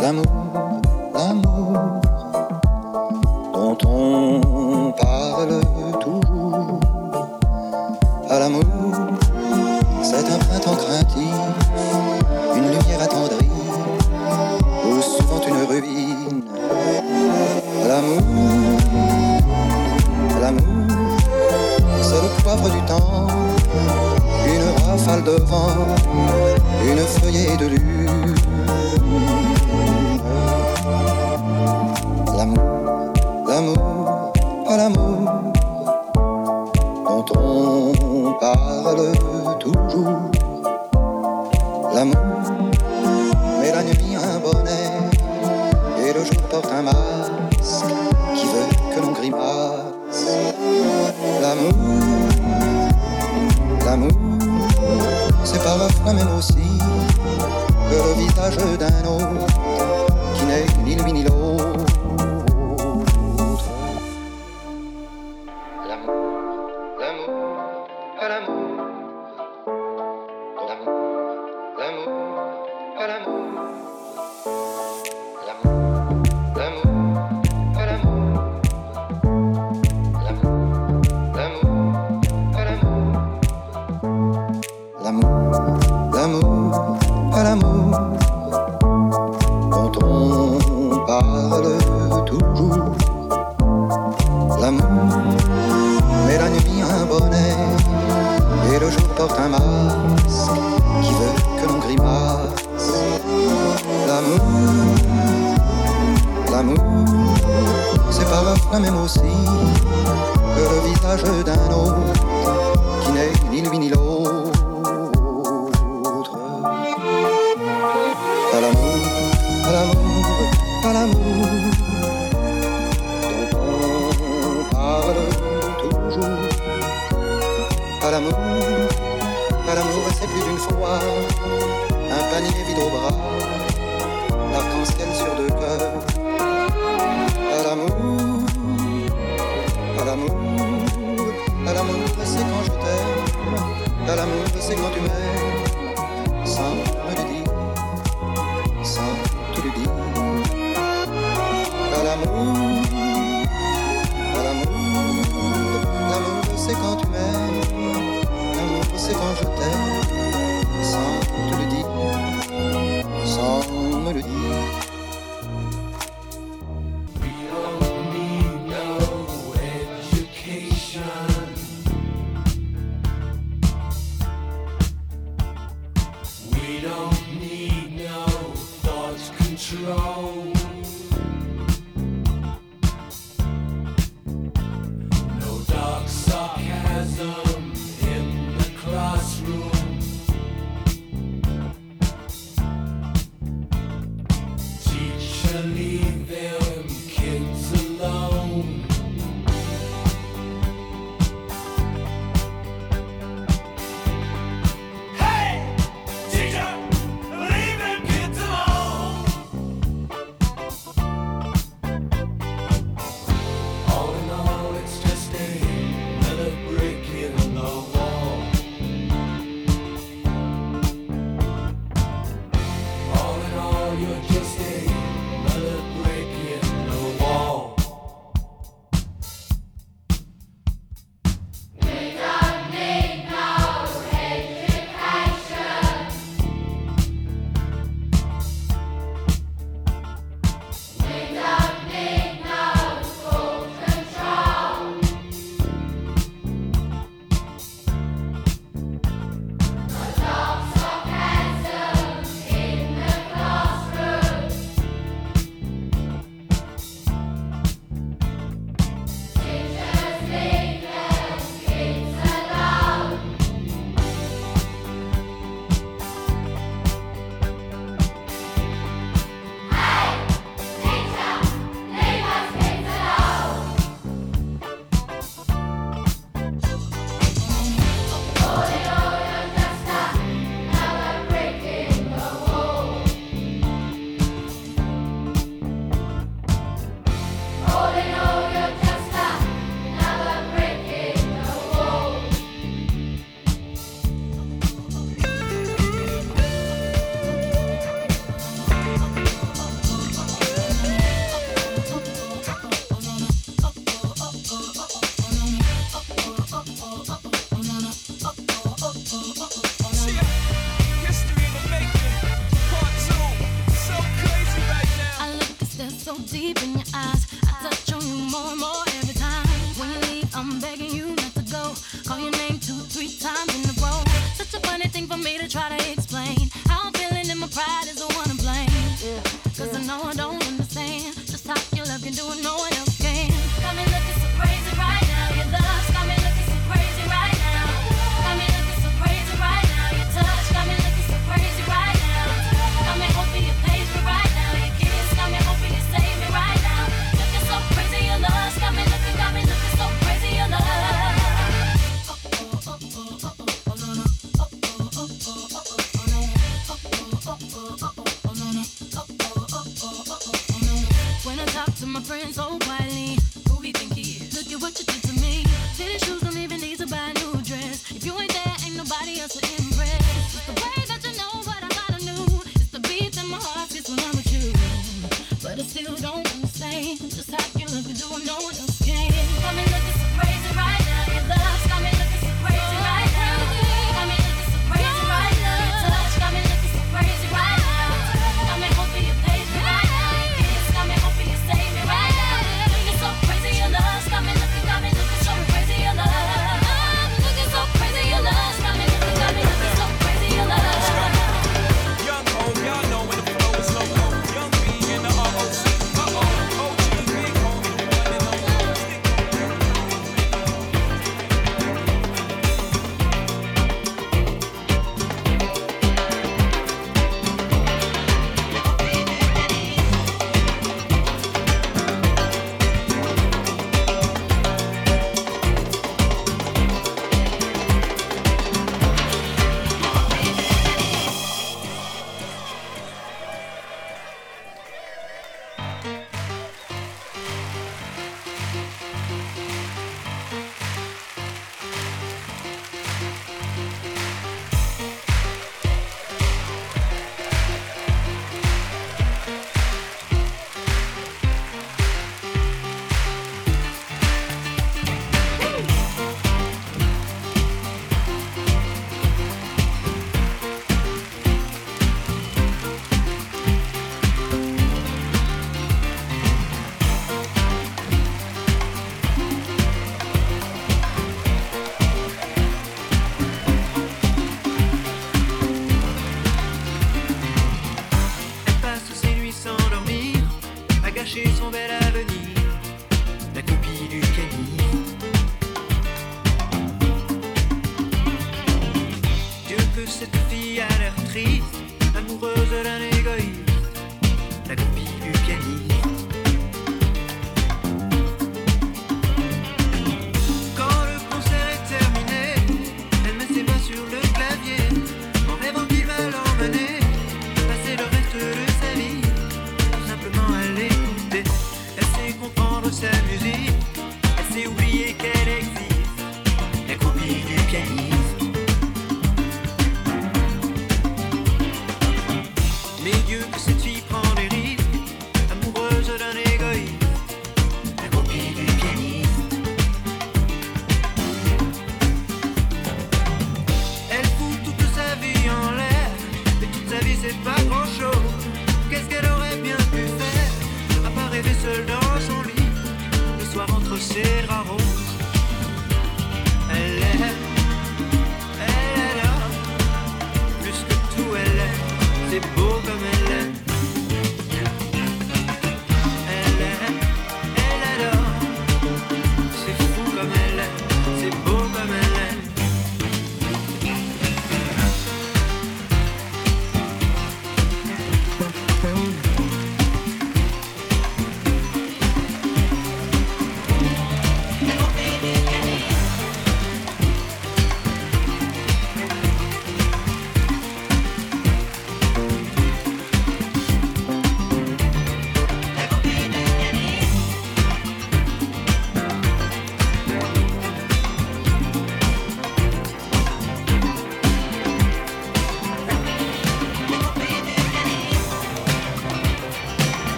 l'amour, l'amour dont on parle toujours. À l'amour, c'est un printemps craintif, une lumière attendrie, ou souvent une ruine. L'amour, l'amour, c'est le poivre du temps, une rafale de vent, une feuillée de lune. on parle toujours.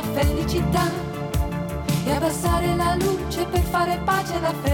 la felicità e abbassare la luce per fare pace alla felicità.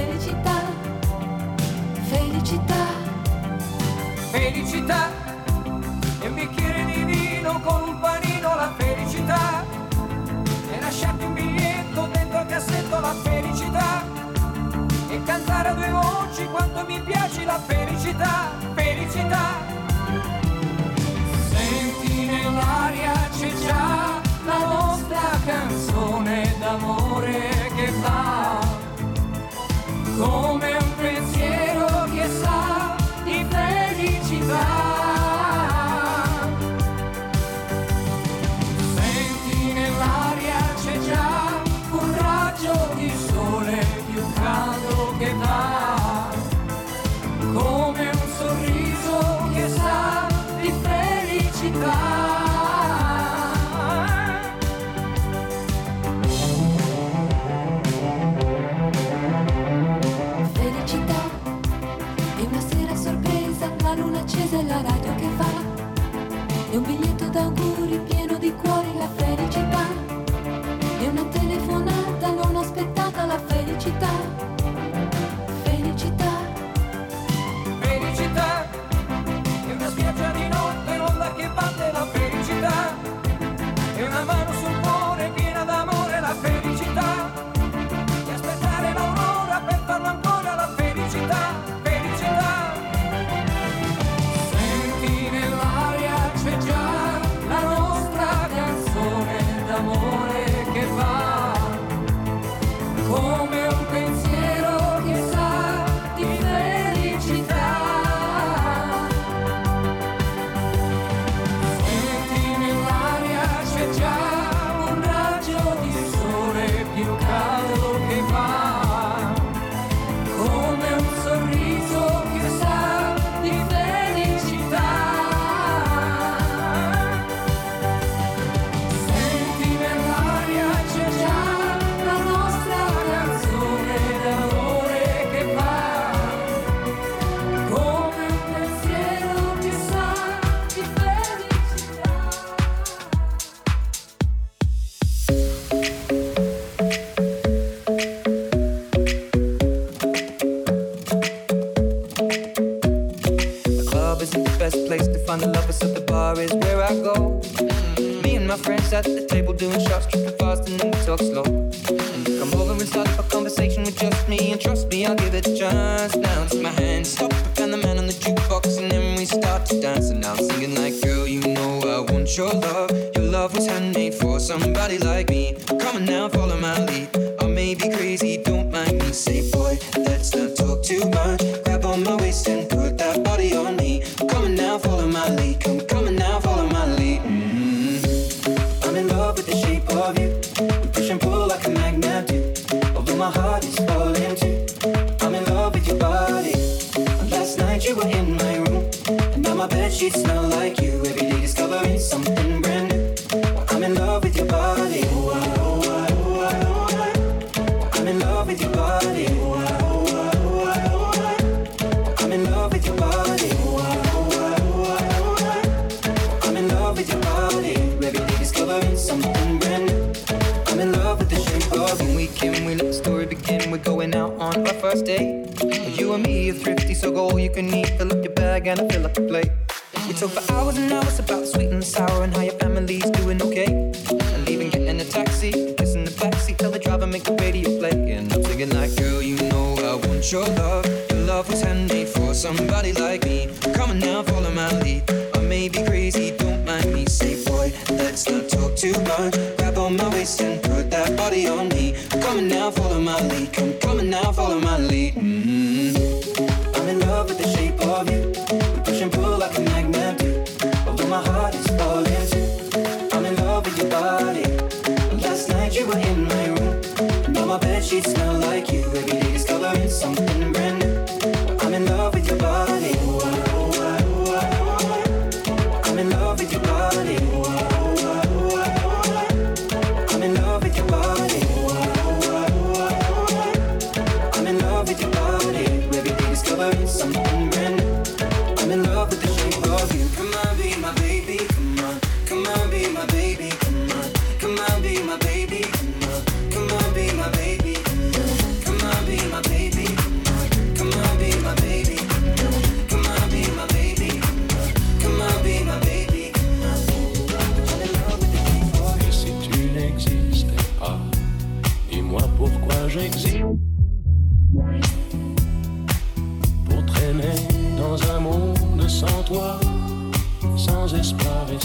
doing shots.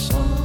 song.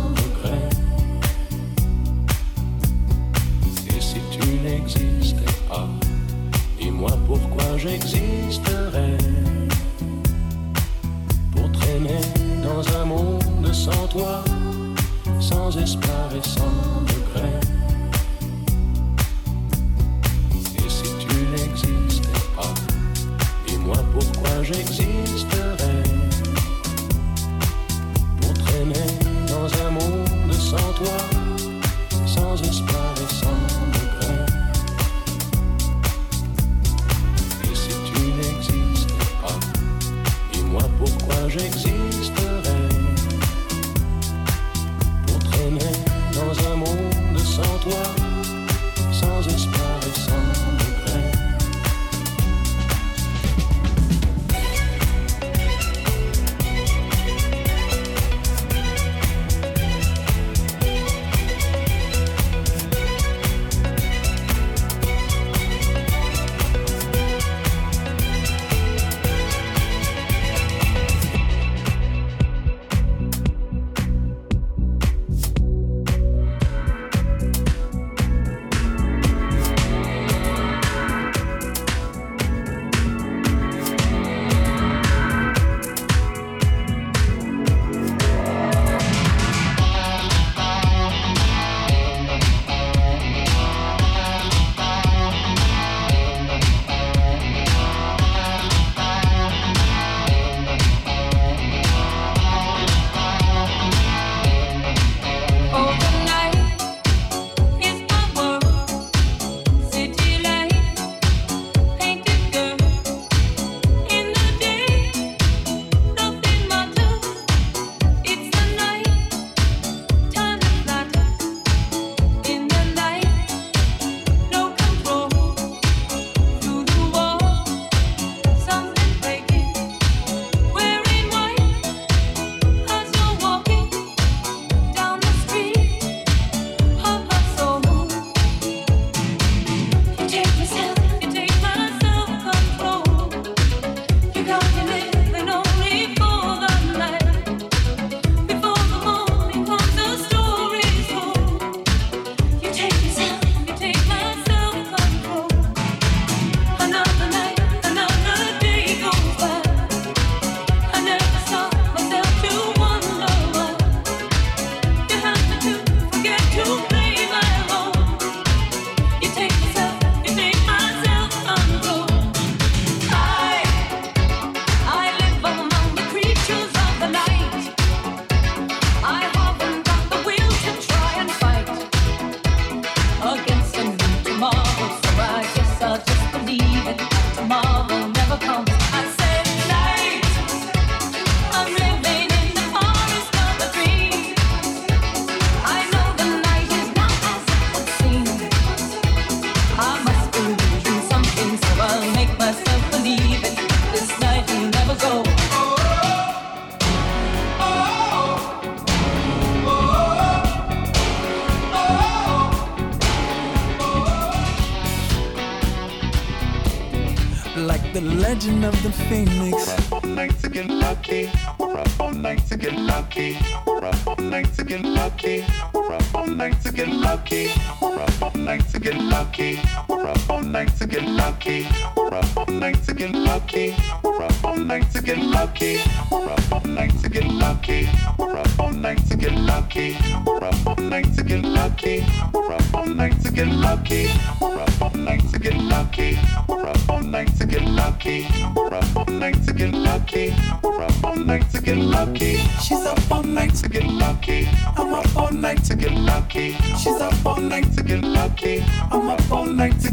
ain't no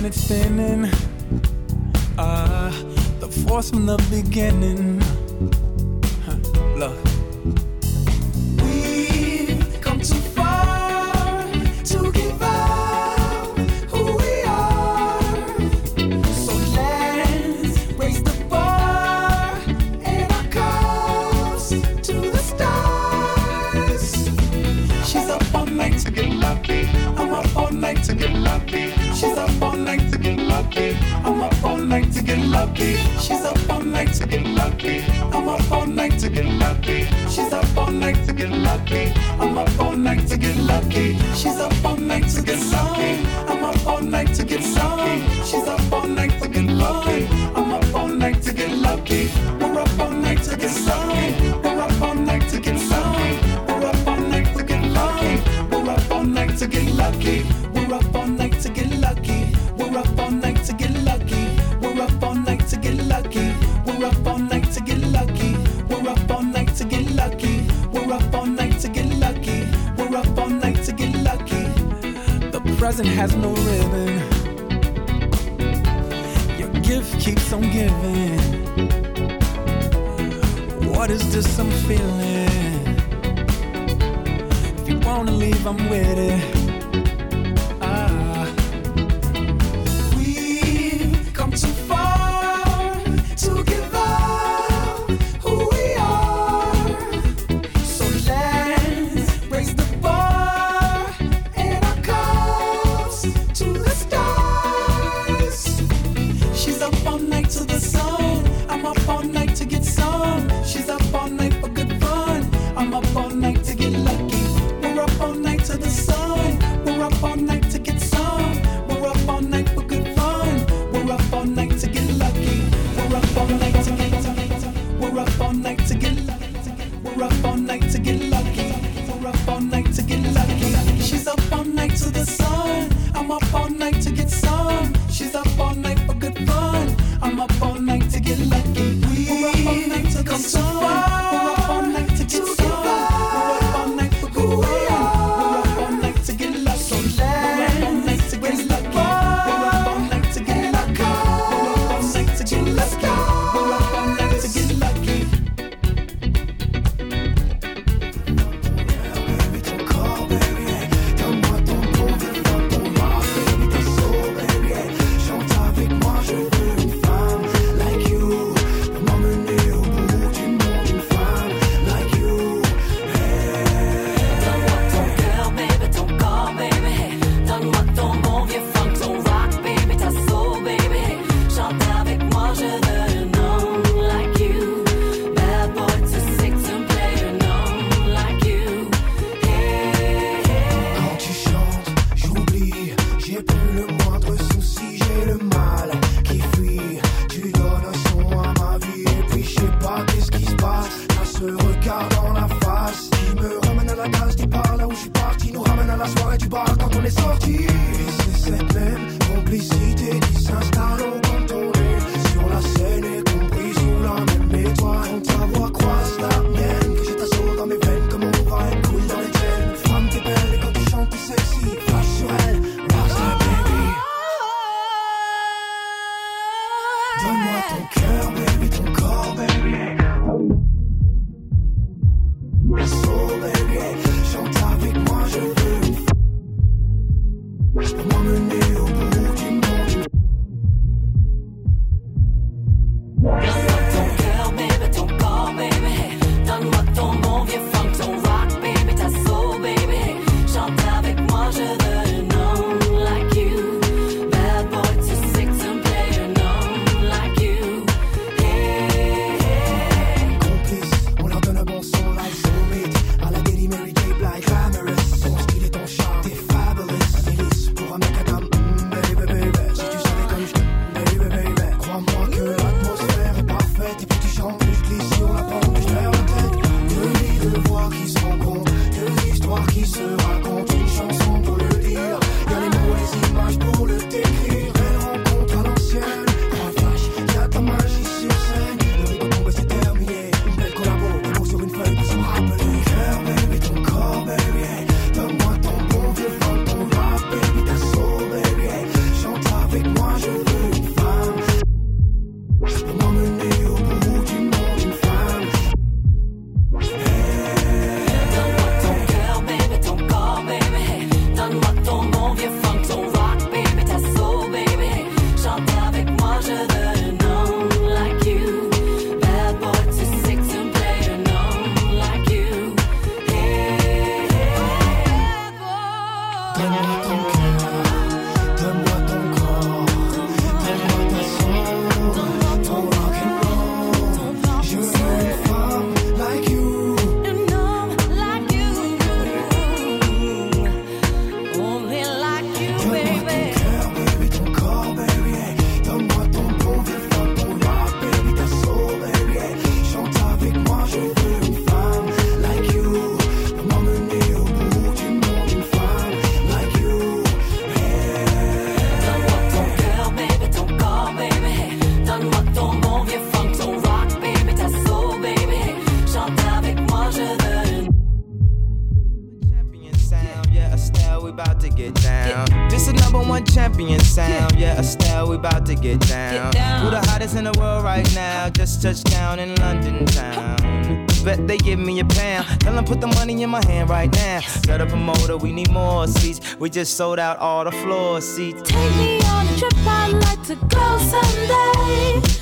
and it's spinning. Uh, the force from the beginning. We just sold out all the floor seats. Take me on a trip, I'd like to go someday.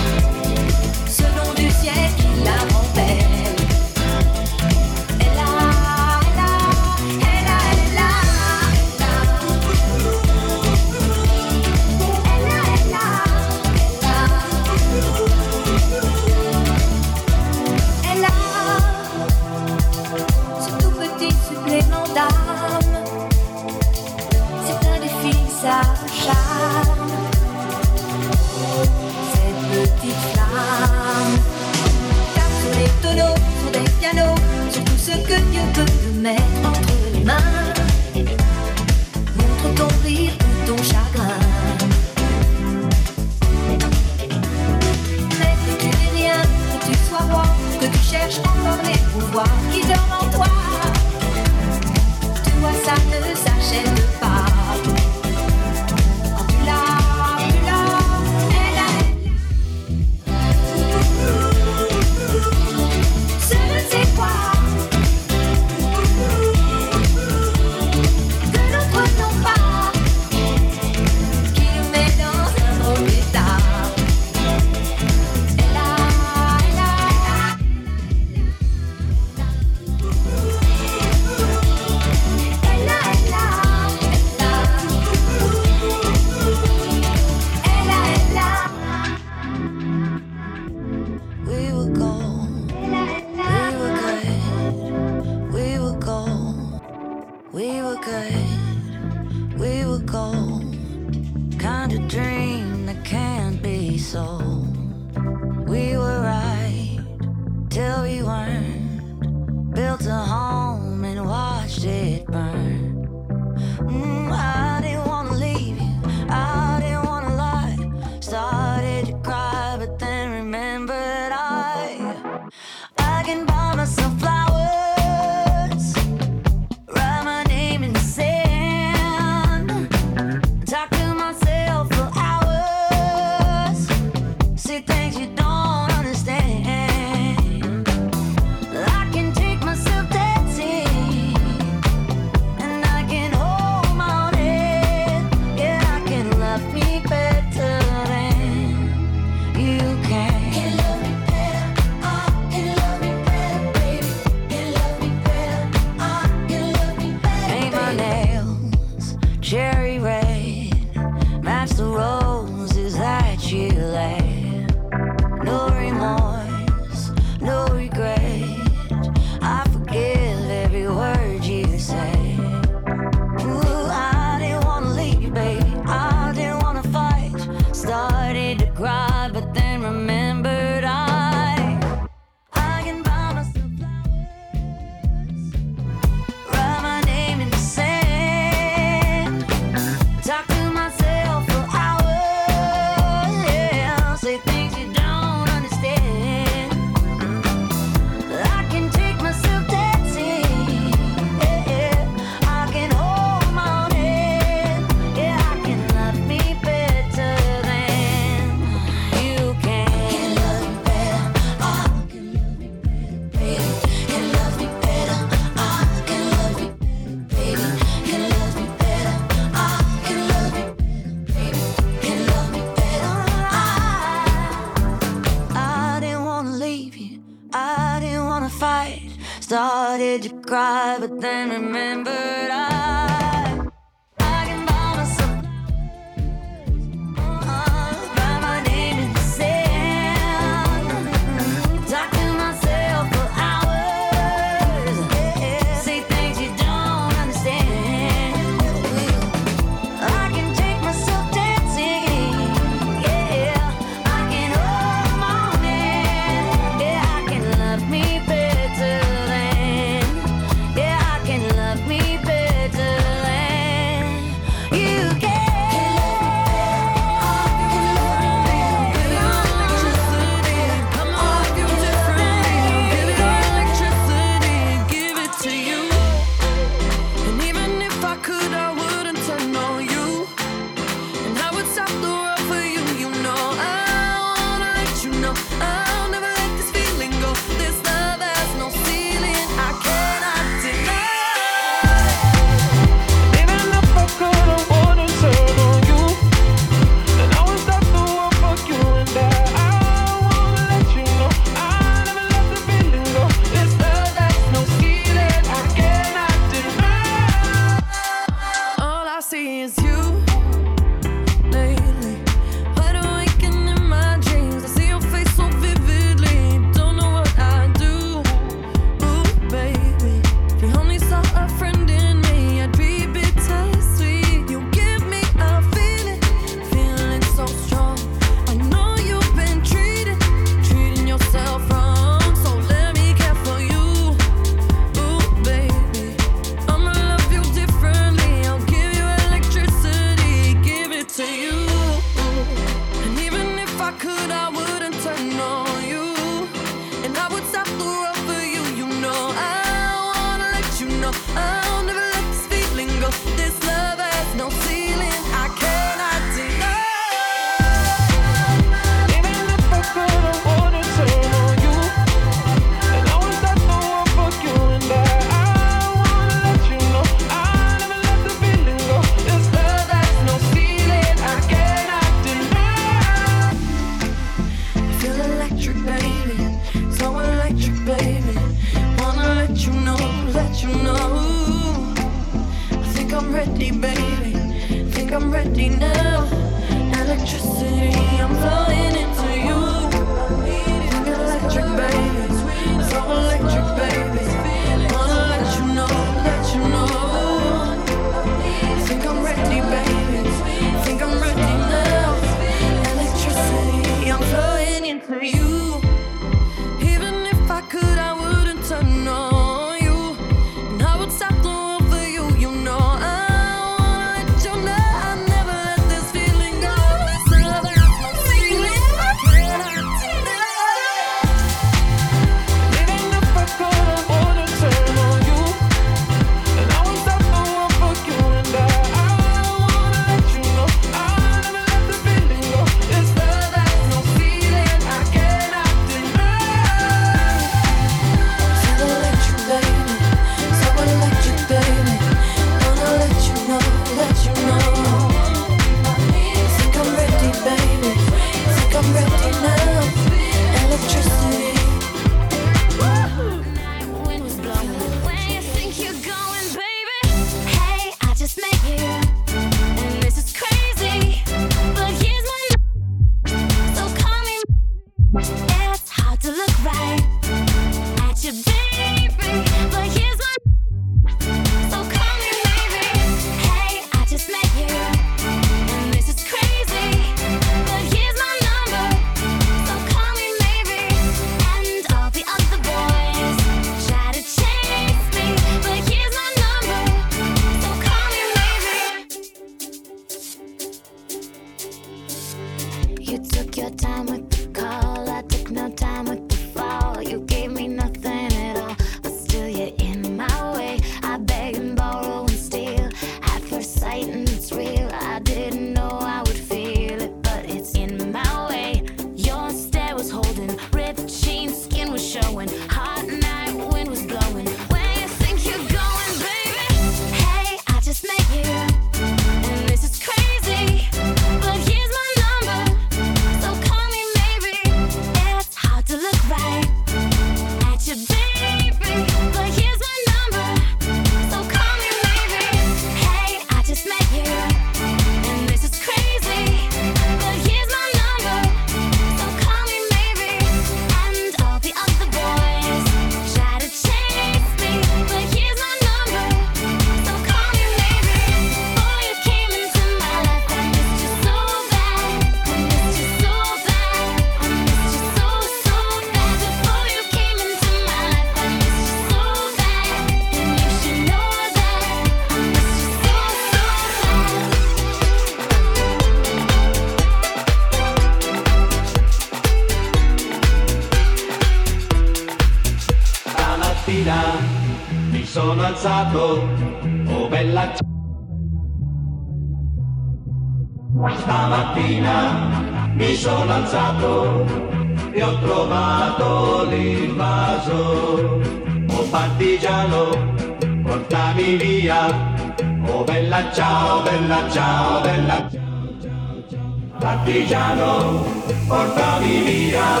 Antillano, porta mi vida,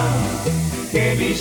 que mi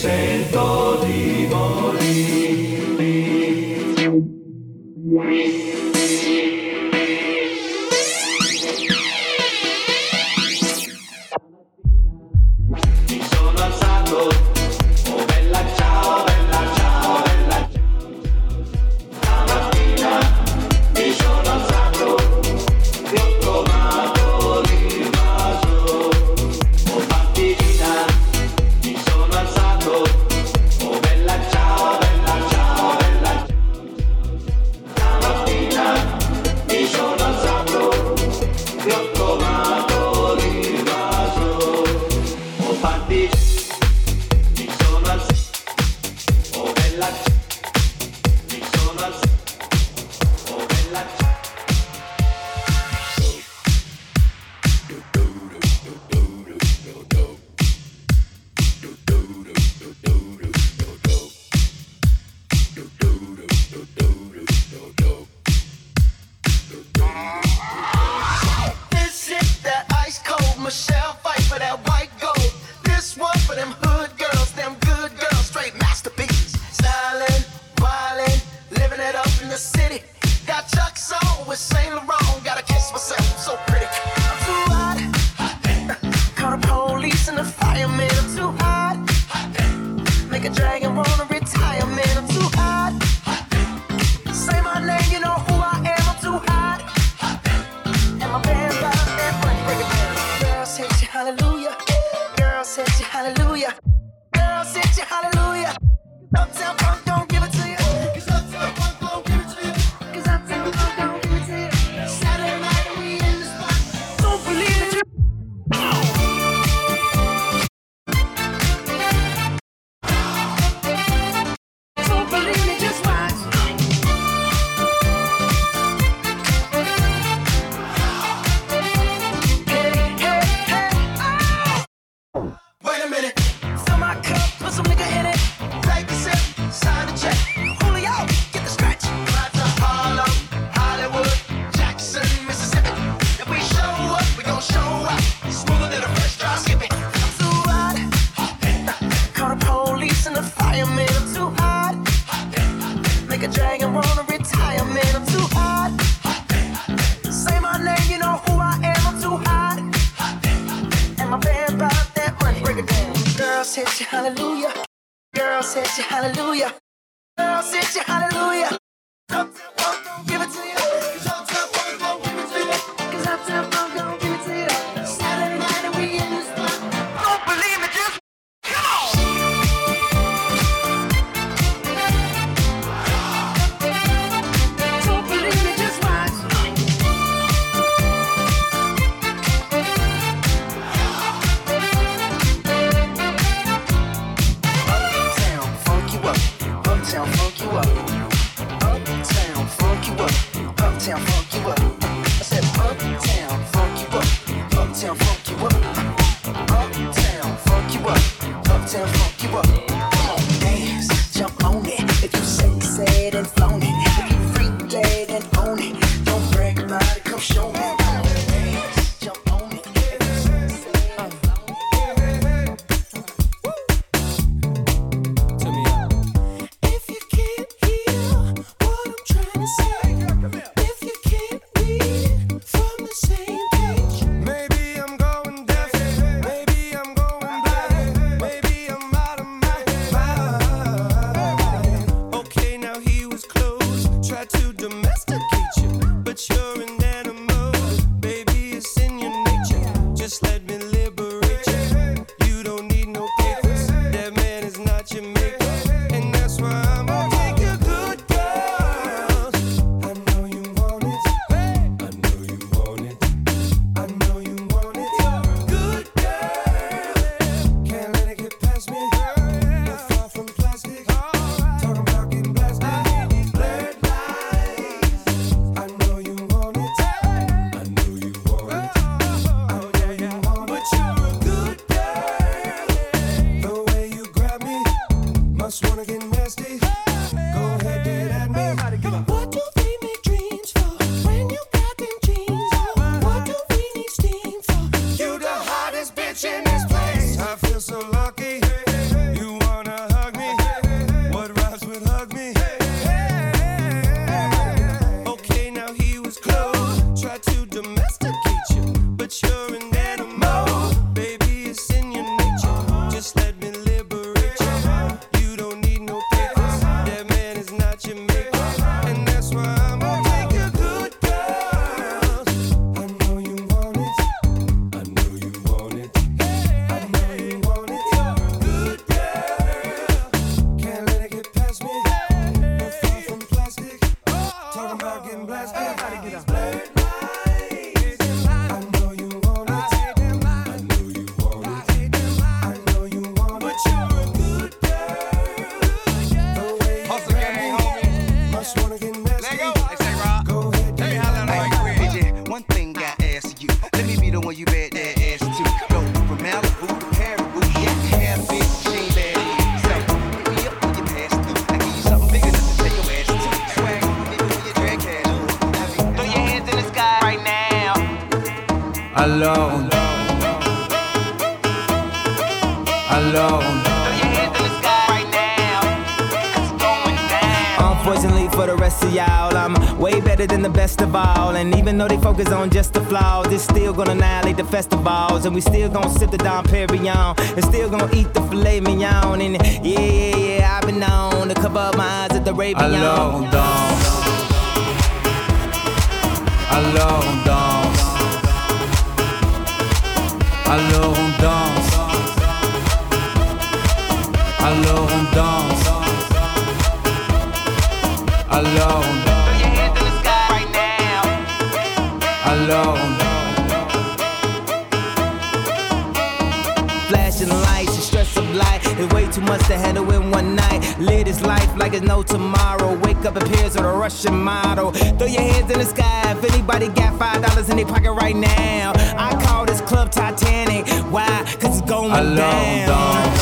Flashing lights, the stress of life is way too much to handle in one night. Live this life like it's no tomorrow. Wake up appears with a Russian model. Throw your hands in the sky if anybody got five dollars in their pocket right now. I call this club Titanic. Why? Cause it's going on down. danse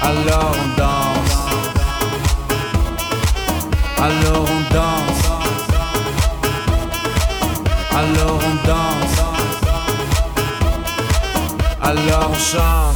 Alors on danse Alors on danse Alors on danse Alors chante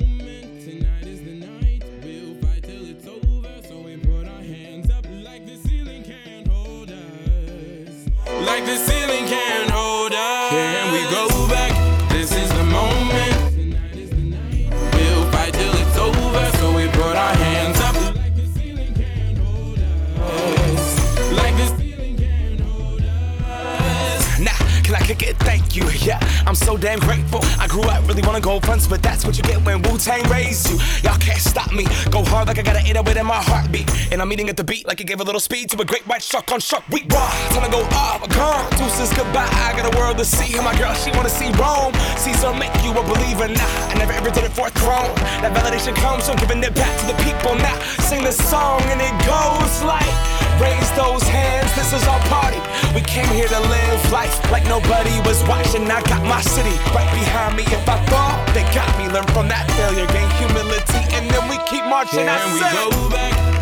And I'm eating at the beat like it gave a little speed to a great white shark on shark week. Raw, time to go off, gone. Deuces goodbye. I got a world to see. And my girl, she wanna see Rome. Caesar make you a believer. Nah, I never ever did it for a throne. That validation comes from giving it back to the people. Now sing the song and it goes like. Raise those hands, this is our party. We came here to live life like nobody was watching. I got my city right behind me. If I fall, they got me. Learn from that failure, gain humility, and then we keep marching. I we go back?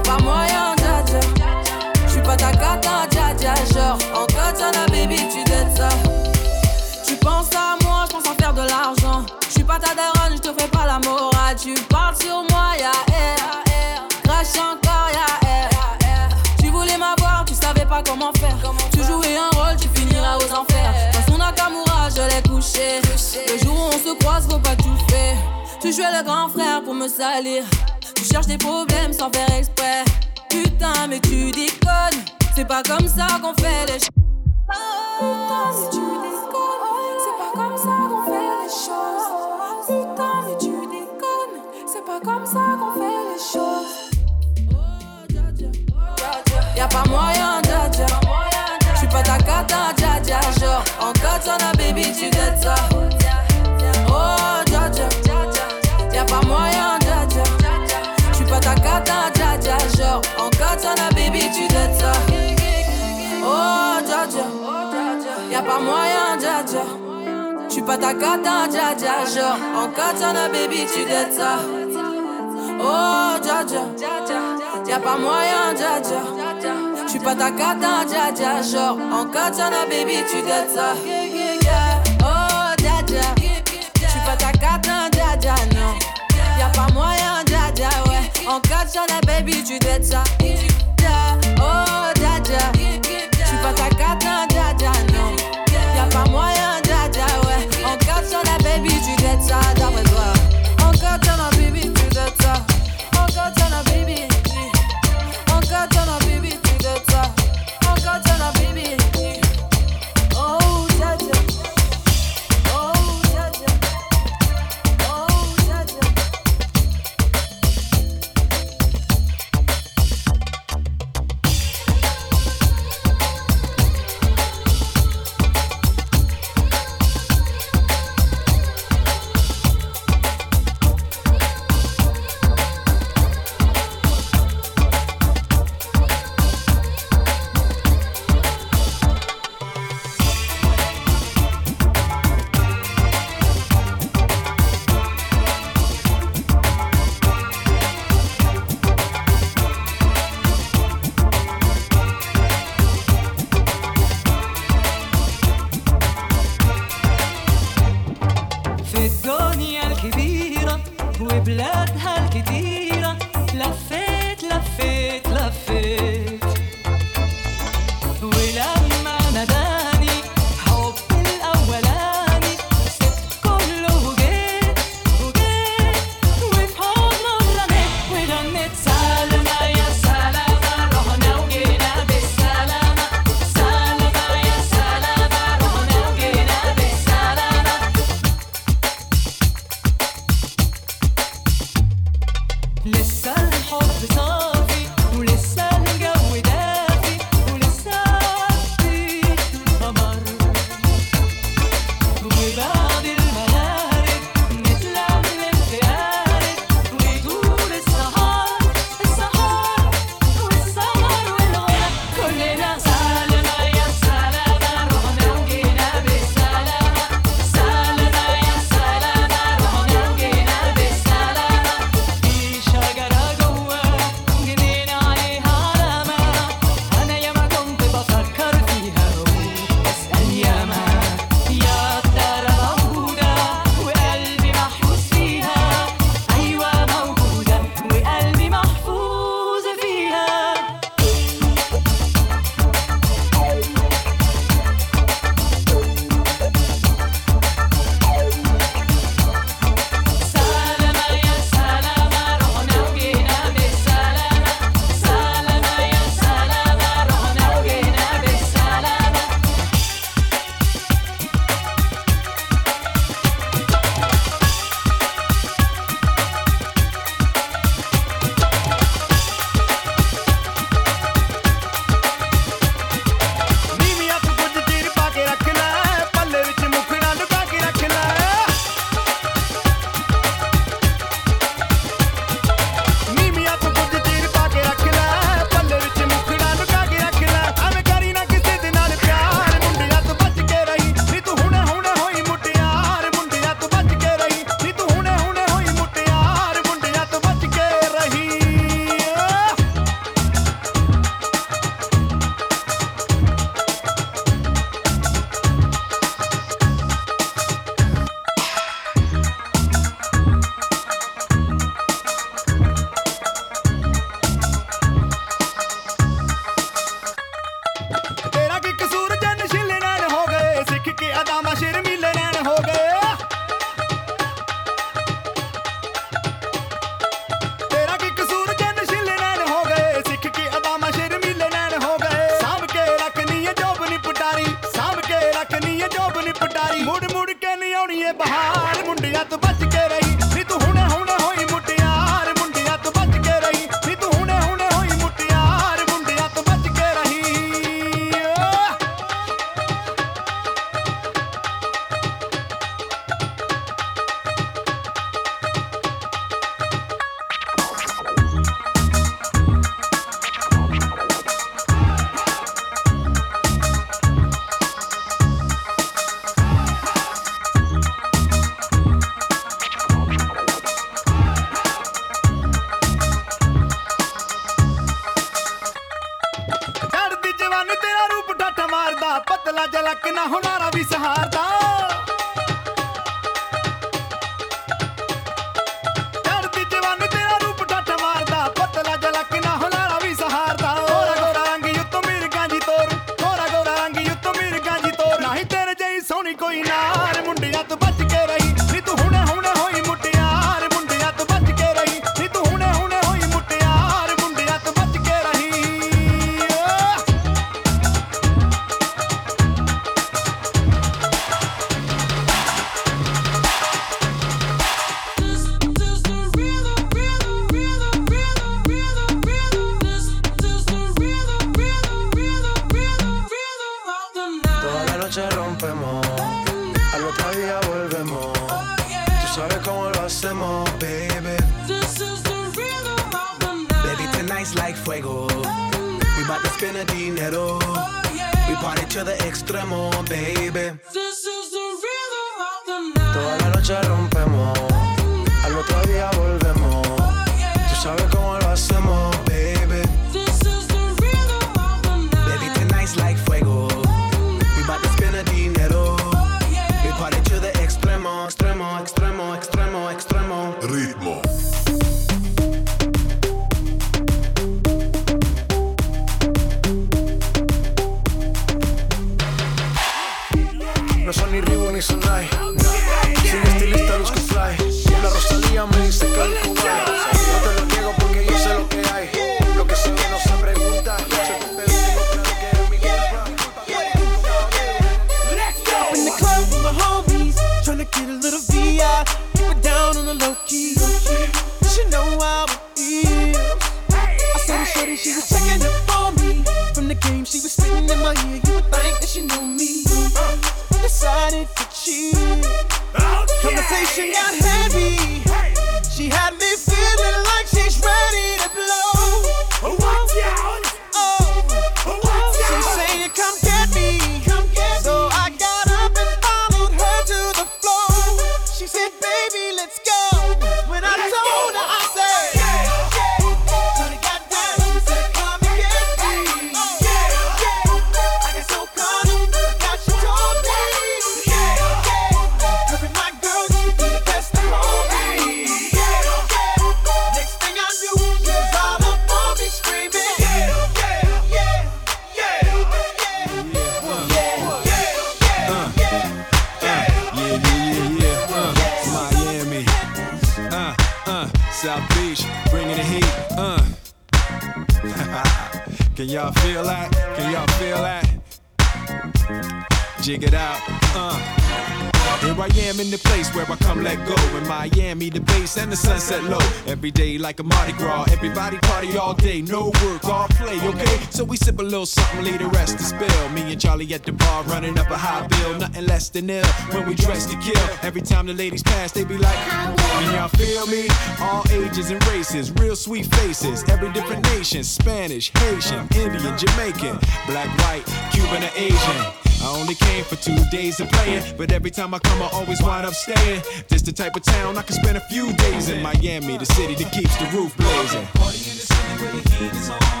the ladies pass, they be like, Can y'all feel me? All ages and races, real sweet faces, every different nation Spanish, Haitian, Indian, Jamaican, black, white, Cuban, or Asian. I only came for two days of playing, but every time I come, I always wind up staying. This the type of town I can spend a few days in Miami, the city that keeps the roof blazing. Party in the city where the heat is on.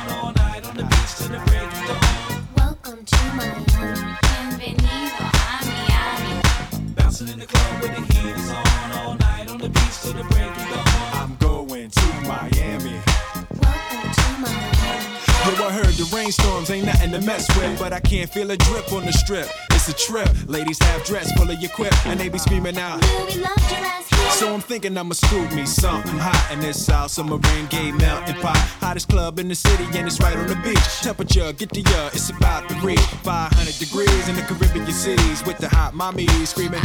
to mess with, but I can't feel a drip on the strip. It's a trip. Ladies have dress full of your quip, and they be screaming out. So I'm thinking I'ma screw me something hot in this house. Some a rain gay melting pot. Hottest club in the city and it's right on the beach. Temperature, get the ya, it's about to reach 500 degrees in the Caribbean cities with the hot mommy screaming.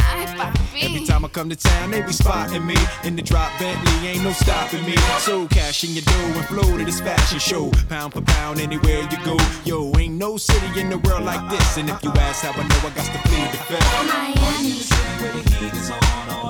Every time I come to town, they be spotting me in the drop Bentley. Ain't no stopping me. So cashing your dough and flow to this fashion show. Pound for pound, anywhere you go. Yo, ain't no city in the world like this. And if you ask how I know, I got to plead the fifth. Miami. Pretty heat is on all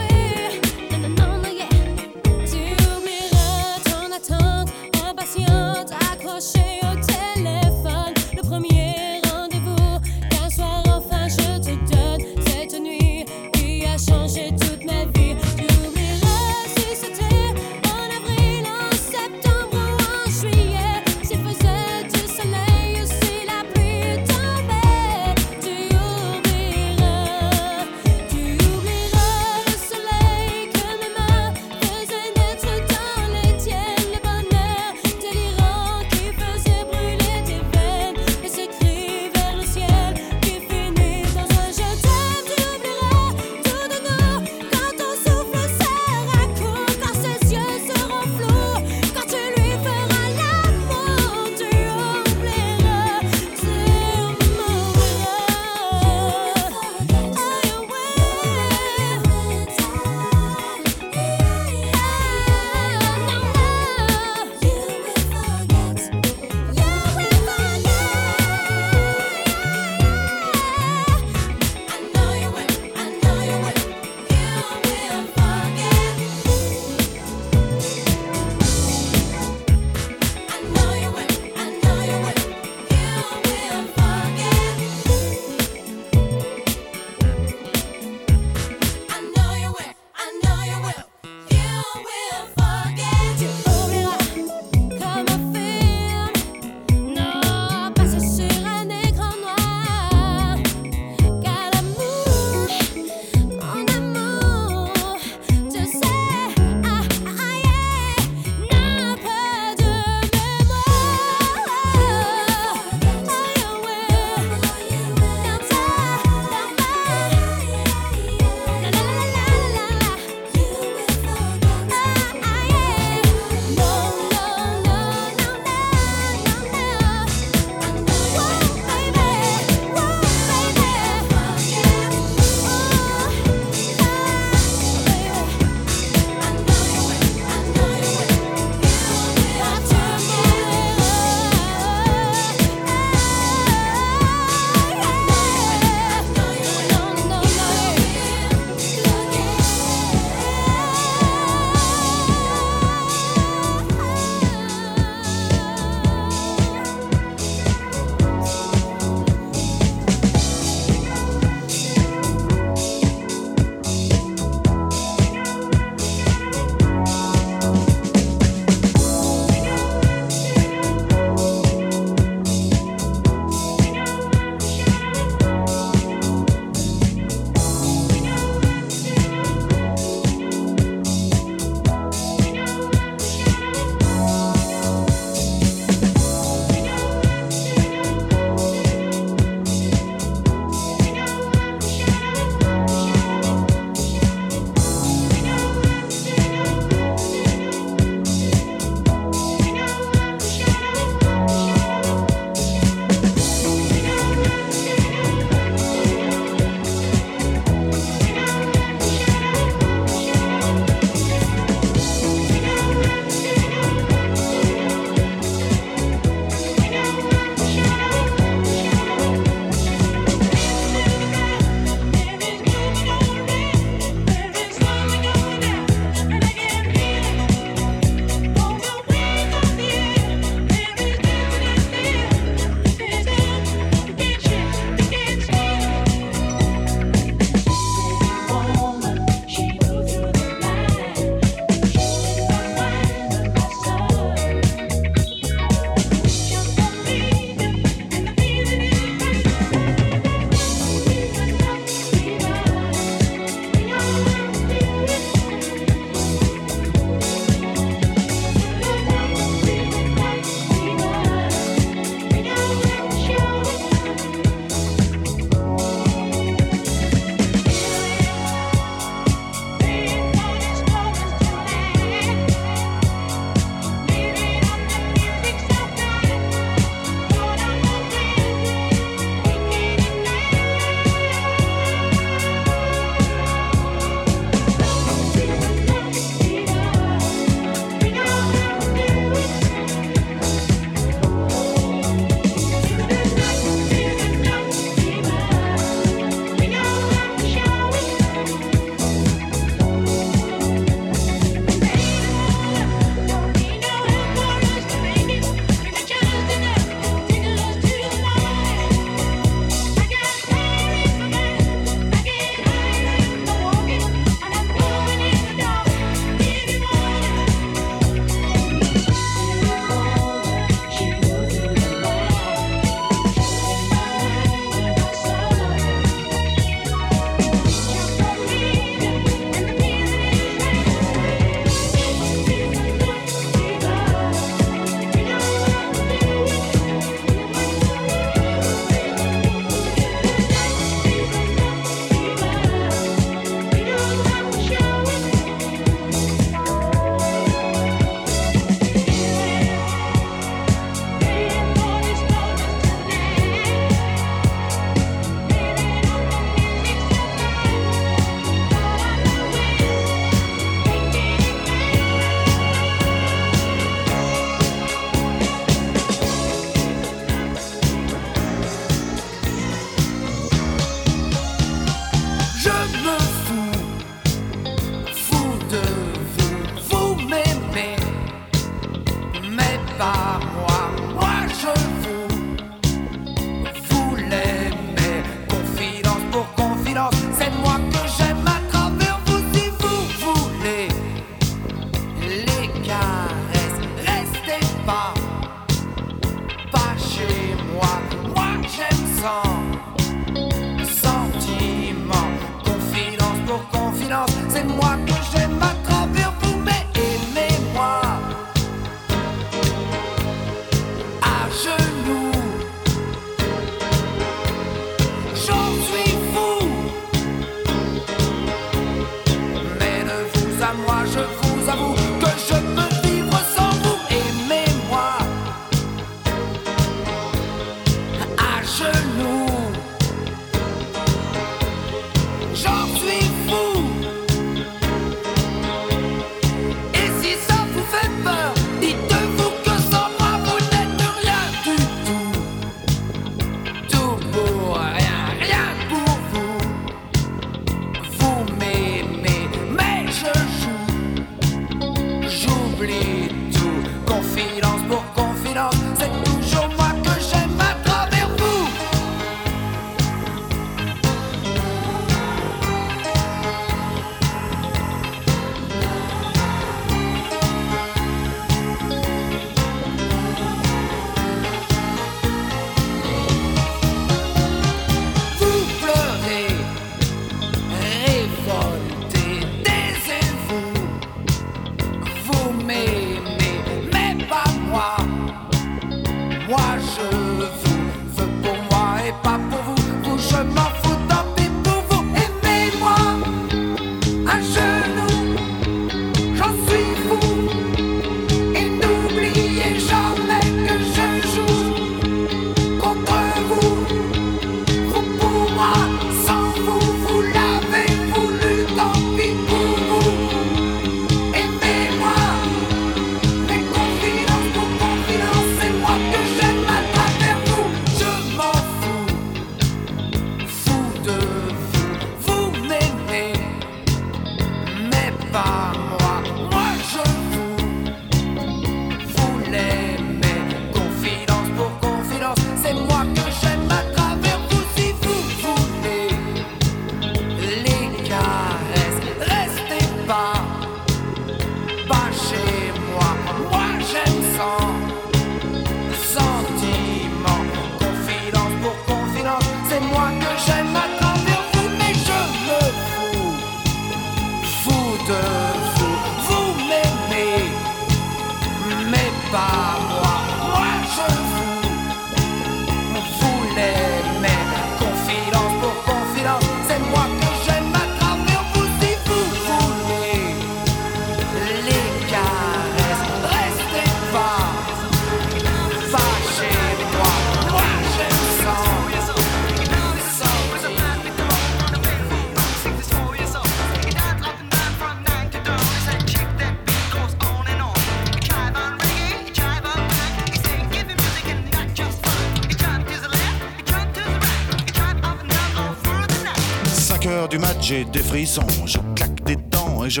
j'ai des frissons, je claque des dents et je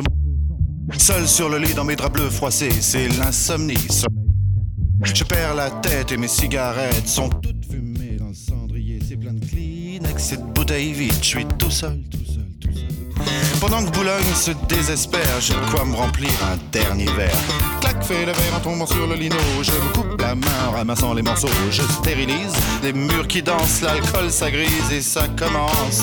Seul sur le lit dans mes draps bleus froissés, c'est l'insomnie. Je perds la tête et mes cigarettes sont toutes fumées dans le cendrier. C'est plein de Kleenex, cette bouteille vide, je suis tout seul, tout seul, tout seul. Pendant que Boulogne se désespère, j'ai de quoi me remplir un dernier verre. Clac, fais le verre en tombant sur le lino. Je me coupe la main en ramassant les morceaux. Je stérilise les murs qui dansent, l'alcool ça grise et ça commence.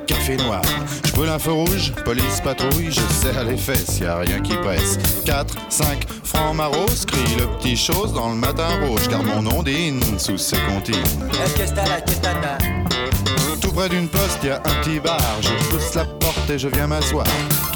café noir. Je brûle un feu rouge, police patrouille, je serre les fesses, y a rien qui presse. 4, 5 francs maros, crie le petit chose dans le matin rouge, car mon ondine sous ses comptines. Tout près d'une poste, y a un petit bar. Je pousse la porte et je viens m'asseoir.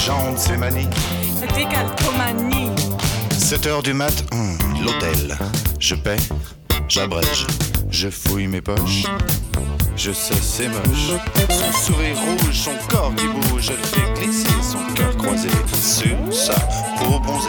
plaît. Les gens de ces manies. Décalcomanie. 7 heures du mat, hum, l'hôtel. Je paie, j'abrège, je fouille mes poches. Je sais, c'est moche. Son sourire rouge, son corps qui bouge, elle fait glisser son cœur croisé sur sa peau bronzée.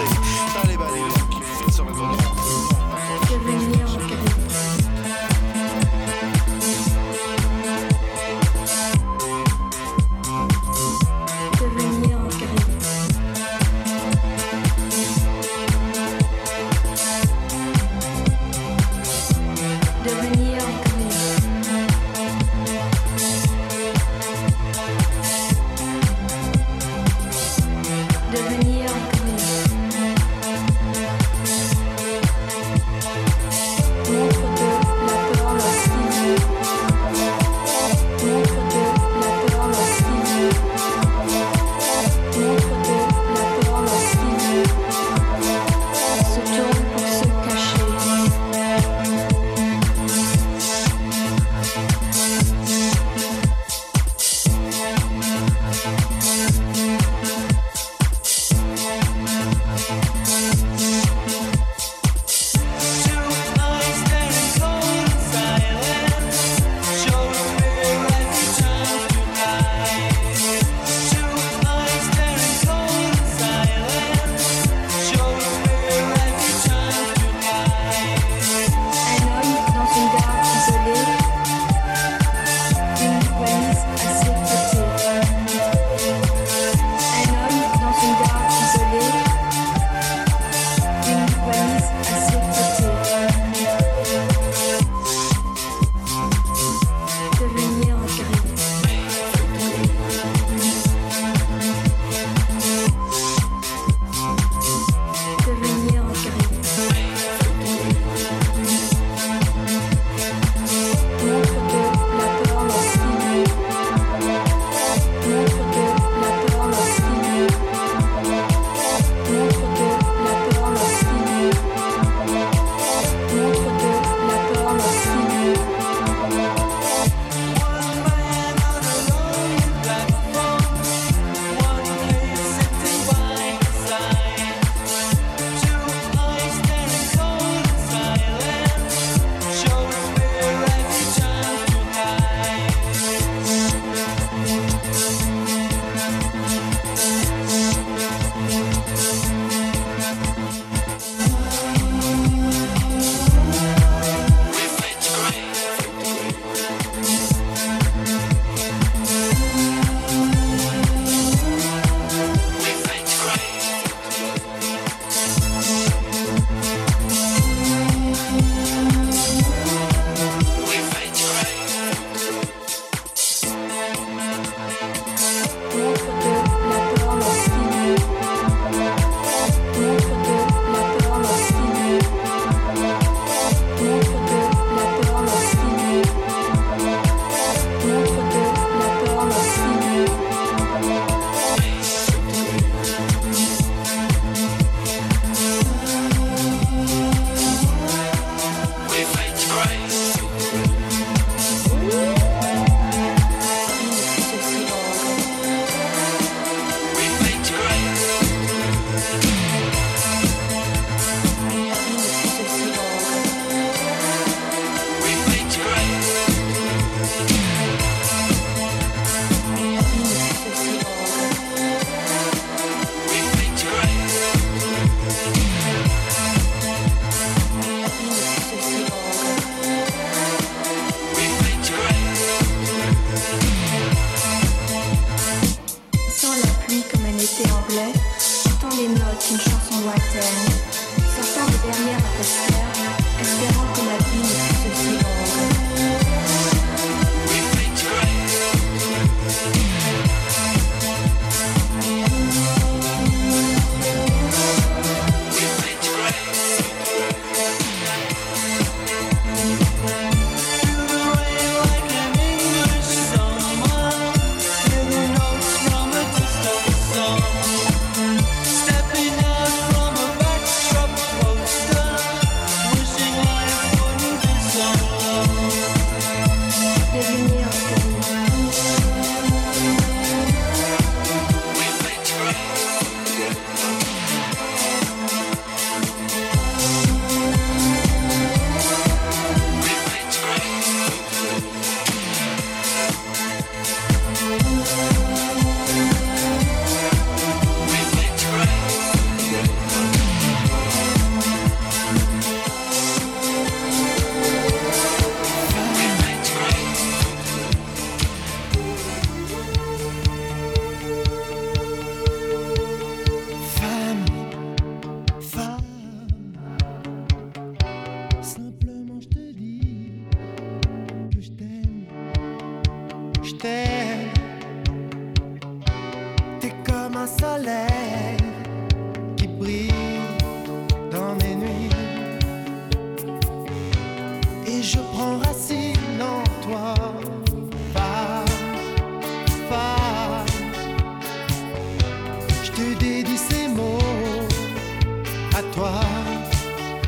Toi,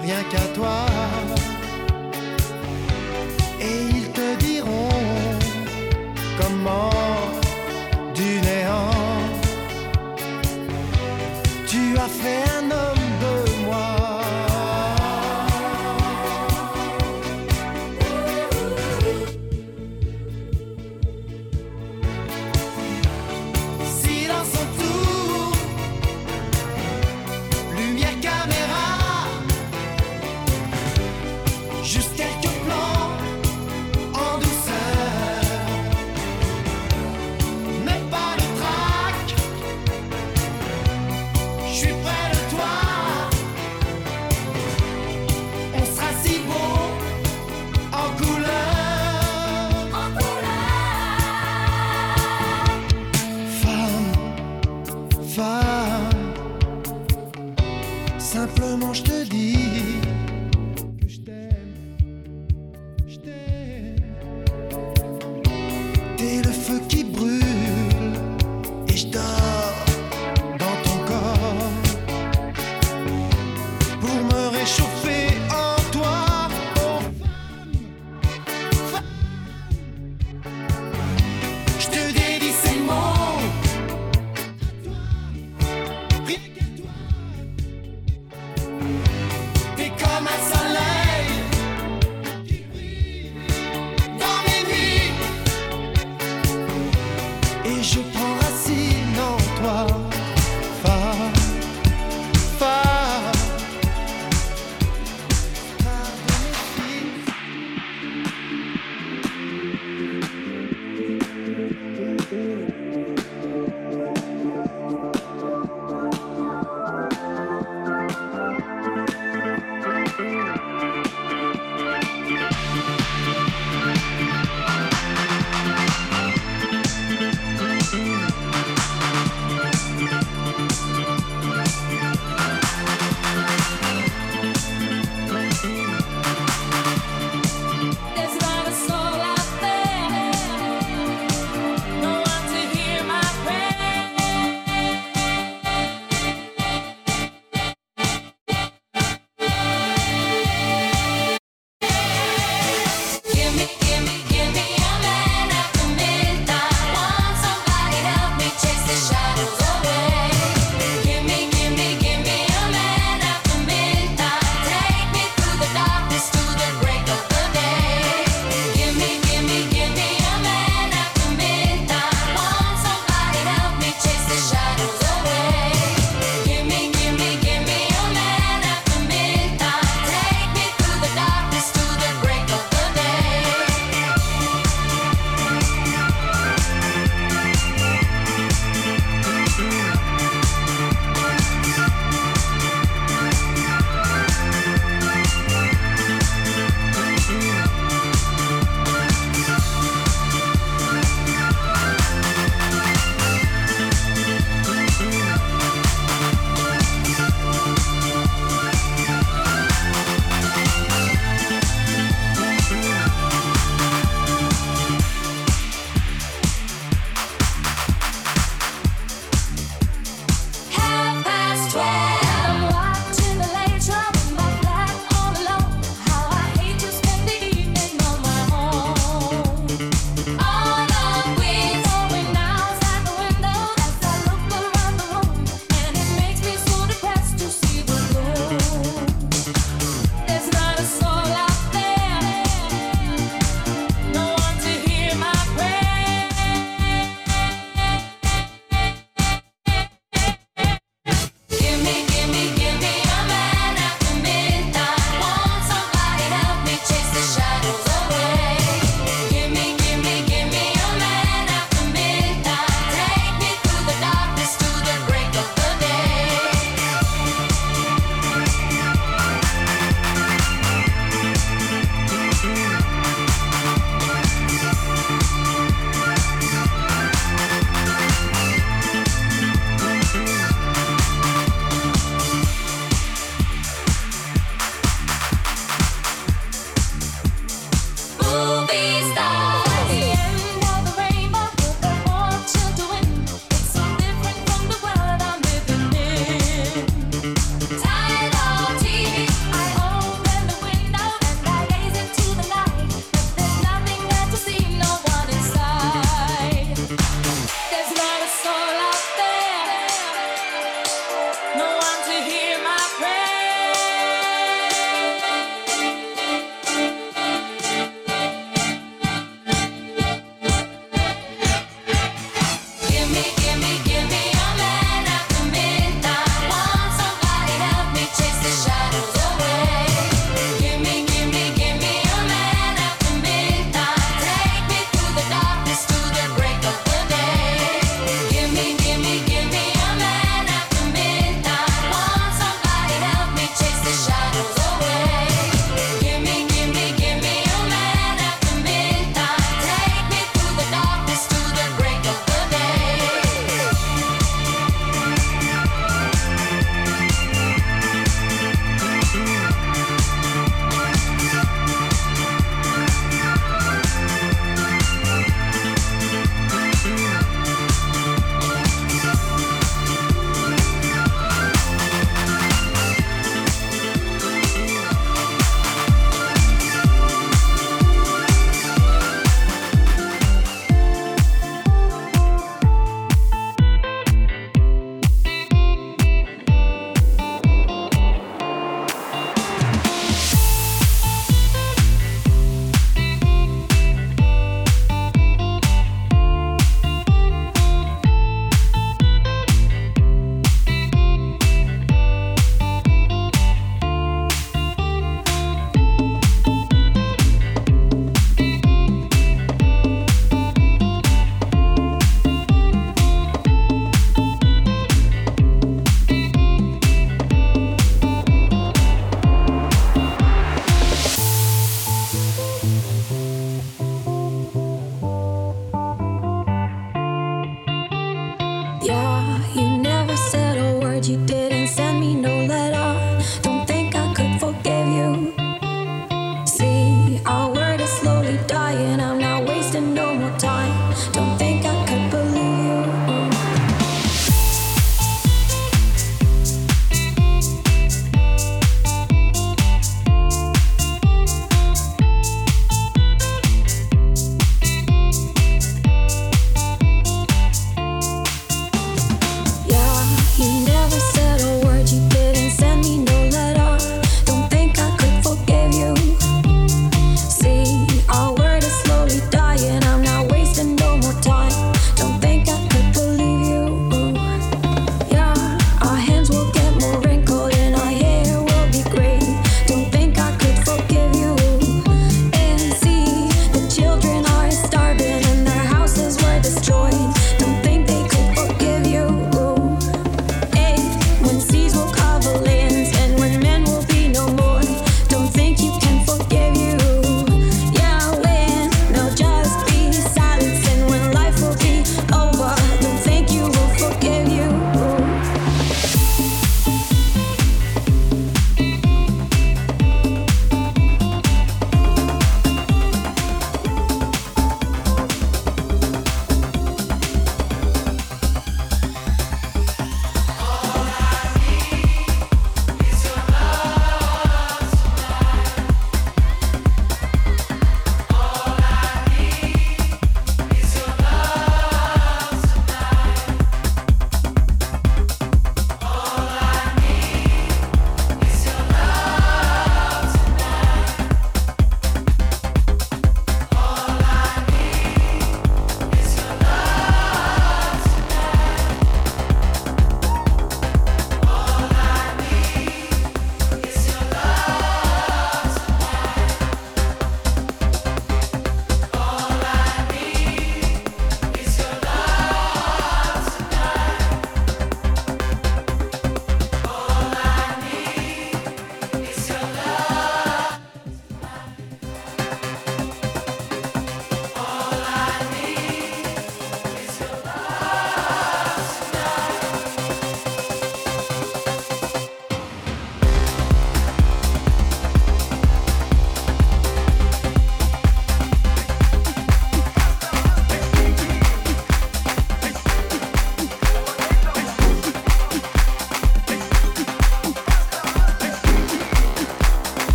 rien qu'à toi.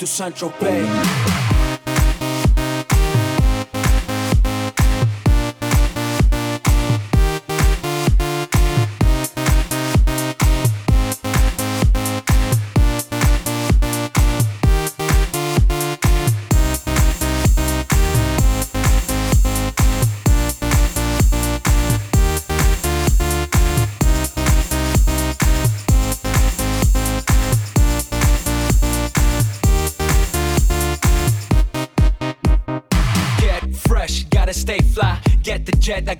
to Central Bay. Jedi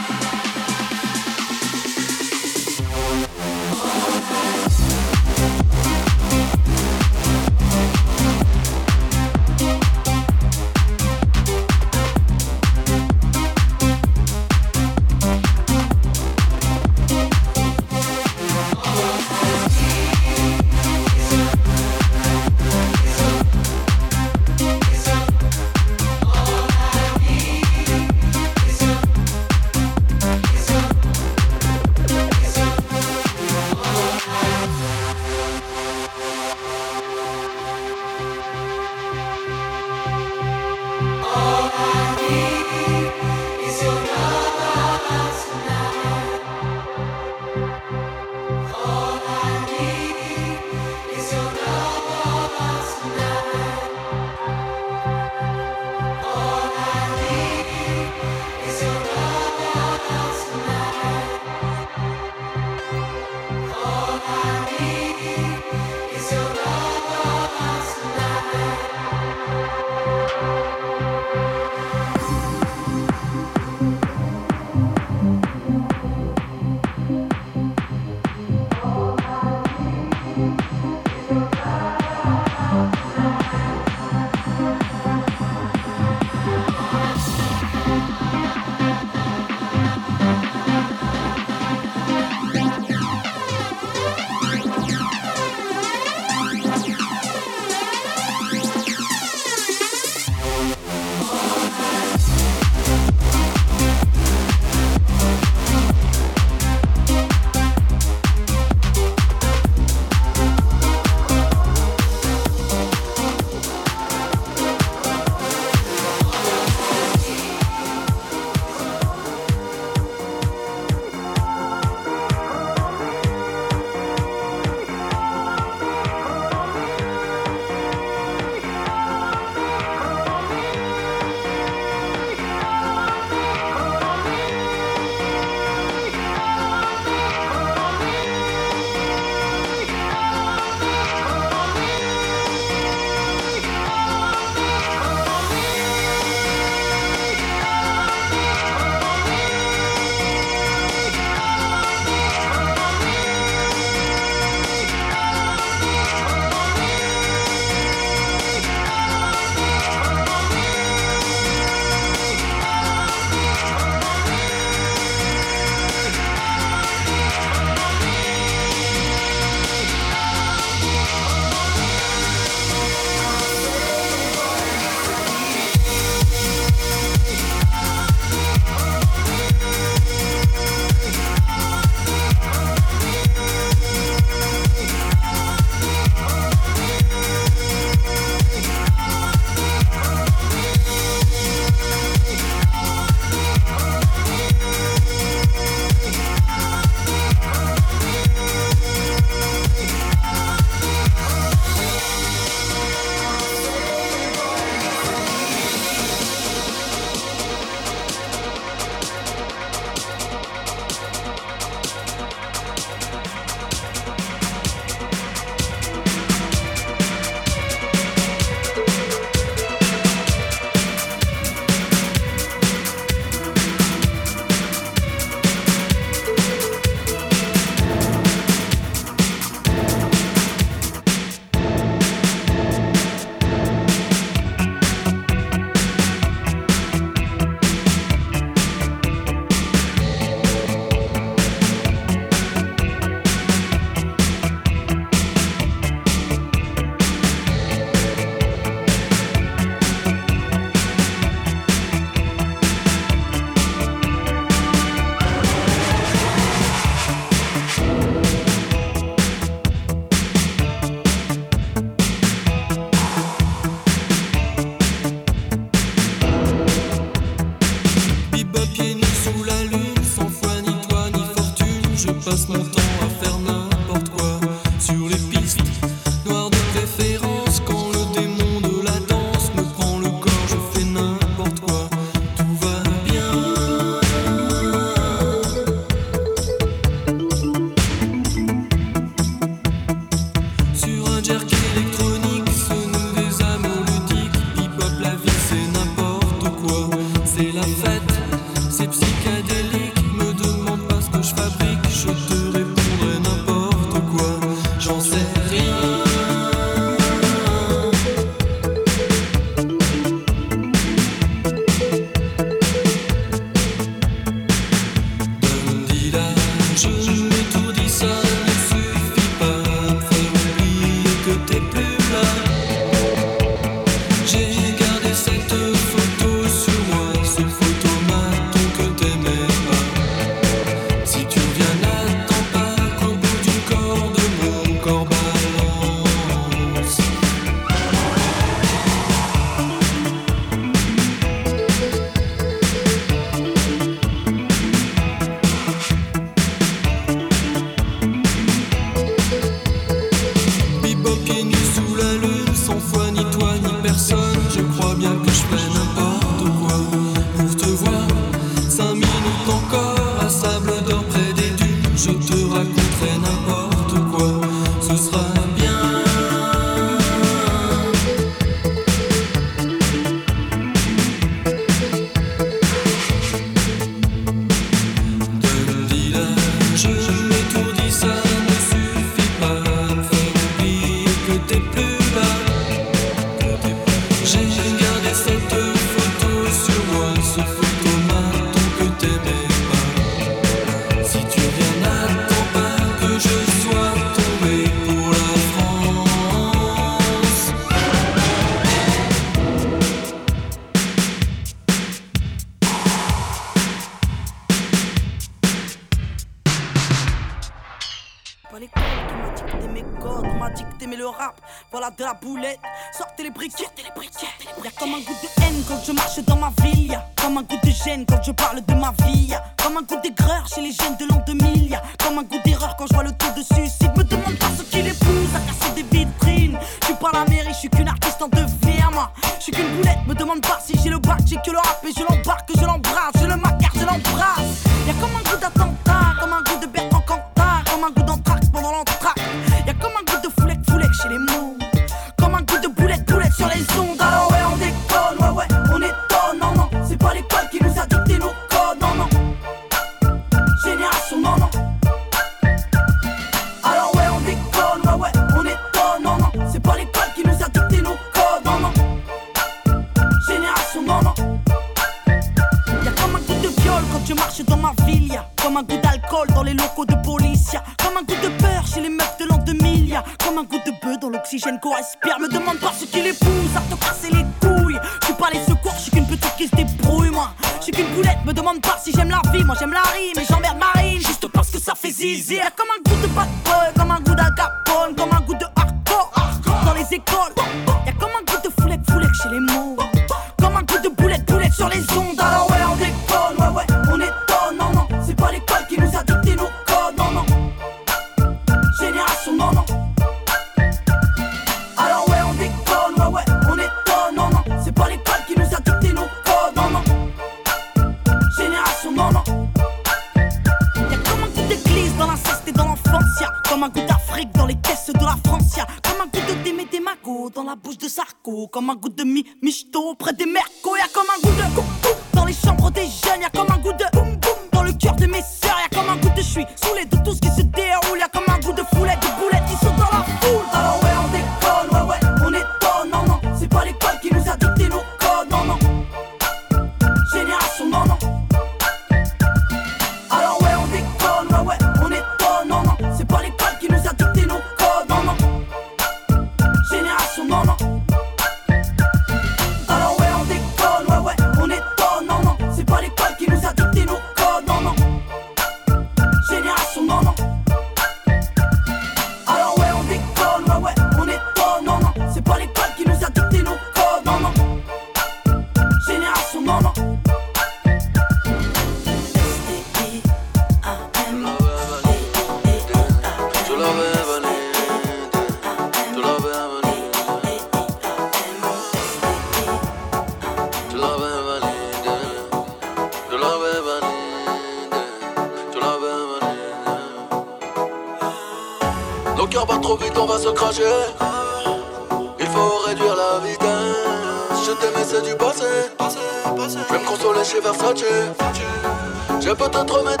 J'ai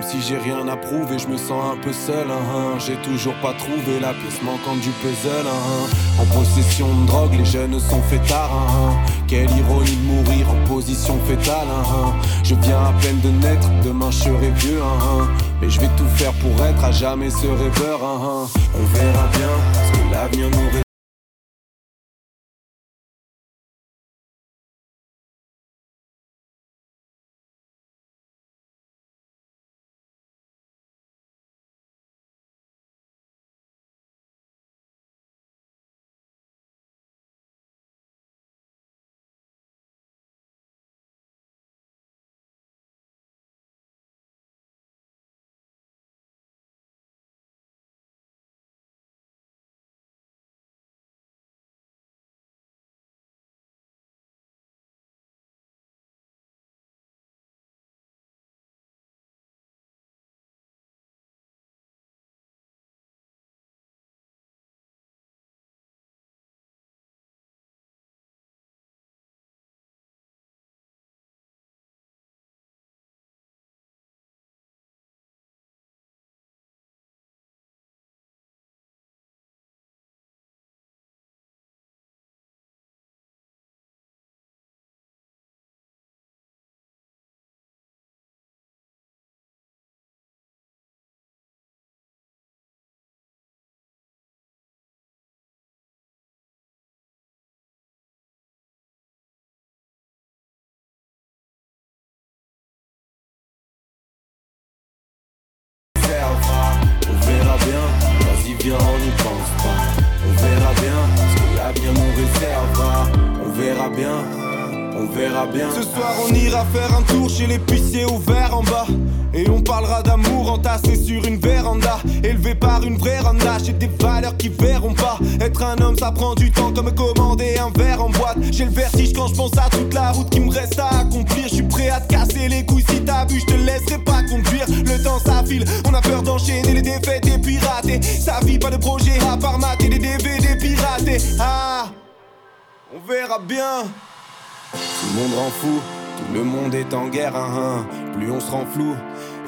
hein. Même si j'ai rien à prouver, je me sens un peu seul. hein. J'ai toujours pas trouvé la pièce manquante du puzzle. hein. En possession de drogue, les jeunes sont fêtards. hein. Quelle ironie de mourir en position fétale. hein. Je viens à peine de naître, demain je serai vieux. hein. Mais je vais tout faire pour être à jamais ce rêveur. hein. On verra bien ce que l'avenir nous vas-y viens on n'y pense pas. On verra bien ce que l'avenir nous réservera. On verra bien, on verra bien. Ce soir on ira faire un tour chez l'épicier ouvert en bas Et on parlera d'amour entassé sur une véranda Élevé par une vraie randa. J'ai des valeurs qui verront pas. Être un homme ça prend du temps comme commander un verre en boîte. J'ai le vertige quand je pense à toute la route qui me reste à accomplir. Je suis prêt à te casser les couilles si t'as bu Je te laisserai pas conduire. Le temps s'affile On a peur d'enchaîner les défaites et pirater Sa vie pas de projet à part mater des DVD piratés. Ah on verra bien. Tout le monde rend fou, tout le monde est en guerre, hein, hein. plus on se rend flou,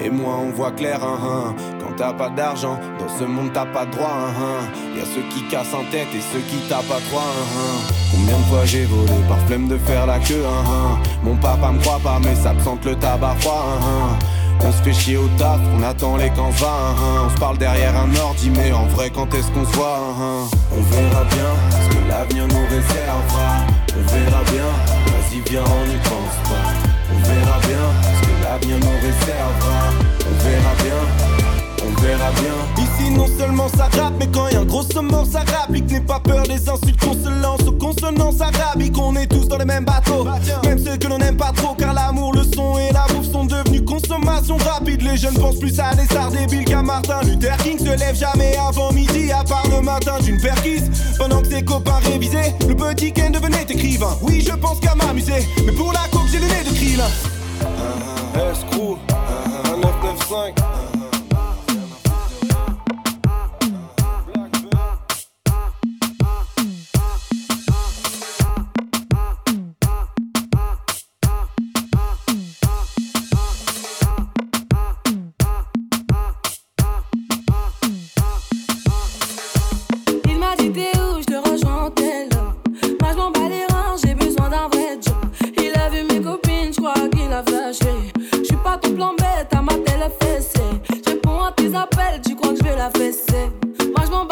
et moins on voit clair. Hein, hein. Quand t'as pas d'argent, dans ce monde t'as pas droit. Hein, hein. Y a ceux qui cassent en tête et ceux qui tapent à trois. Hein, hein. Combien de fois j'ai volé par flemme de faire la queue. Hein, hein. Mon papa me croit pas, mais ça me sente le tabac froid. On se fait chier au taf, on attend les camps. Hein. On se parle derrière un ordi, mais en vrai quand est-ce qu'on se voit hein. On verra bien ce que l'avenir nous réservera. On verra bien, vas-y viens on n'y pense pas. On verra bien On verra bien, on verra bien. Ici non seulement ça rappe mais quand y a un gros mort ça rapplique N'aie pas peur des insultes qu'on se lance aux consonances arabiques On est tous dans les mêmes bateaux Même ceux que l'on n'aime pas trop car l'amour, le son et la bouffe sont devenus Consommation rapide, les jeunes pensent plus à des stars débiles qu'à Martin Luther King se lève jamais avant midi, à part le matin d'une perquise. Pendant que ses copains révisaient, le petit Ken devenait écrivain. Oui, je pense qu'à m'amuser, mais pour la coke, j'ai le nez de Krillin. Escrew, 1995. Tu crois que je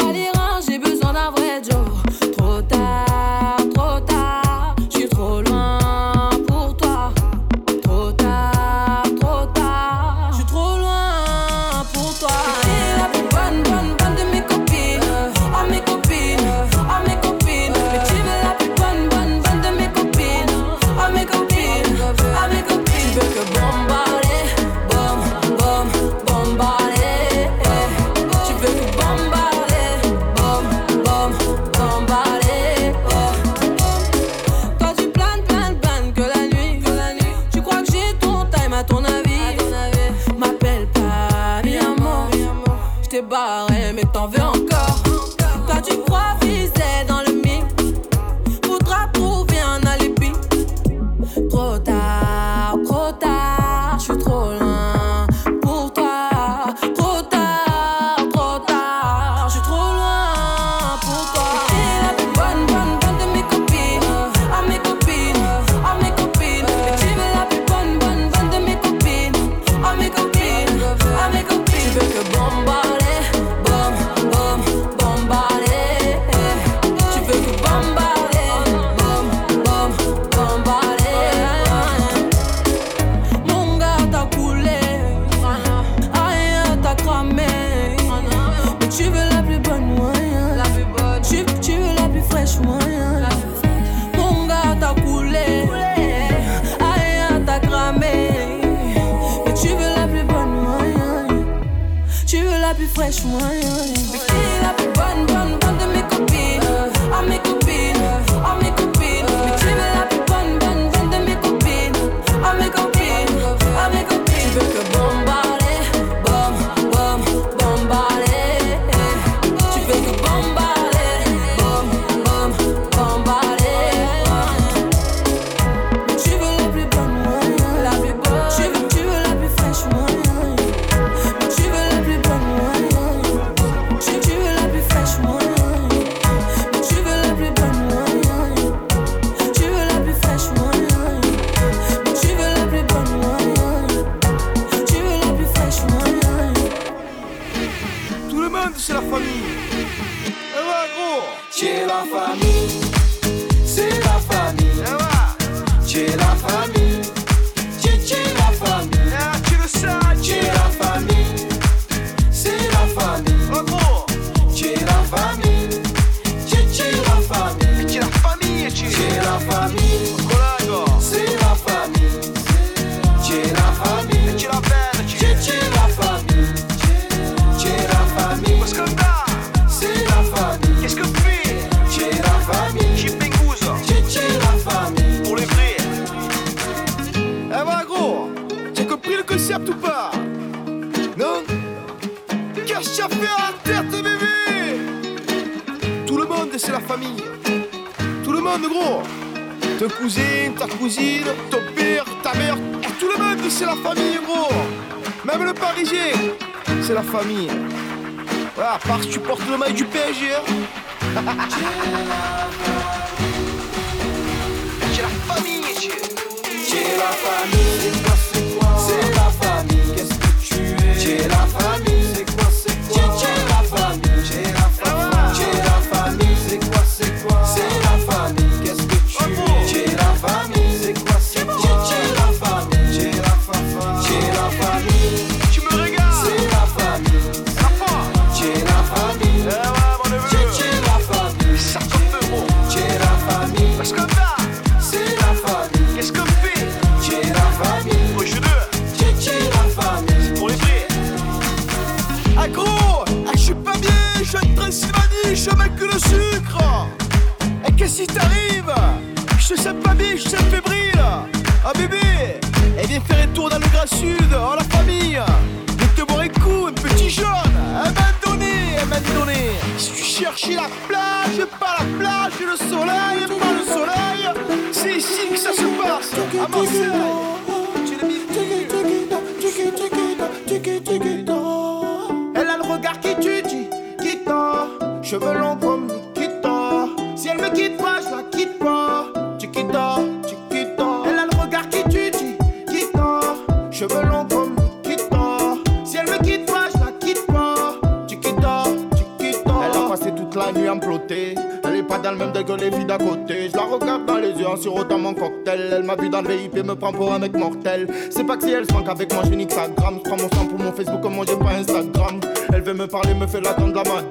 prends pour un mec mortel. C'est pas que si elle se qu'avec moi, je nique Instagram. Je prends mon sang pour mon Facebook, comment j'ai pas Instagram. Elle veut me parler, me fait l'attendre la mode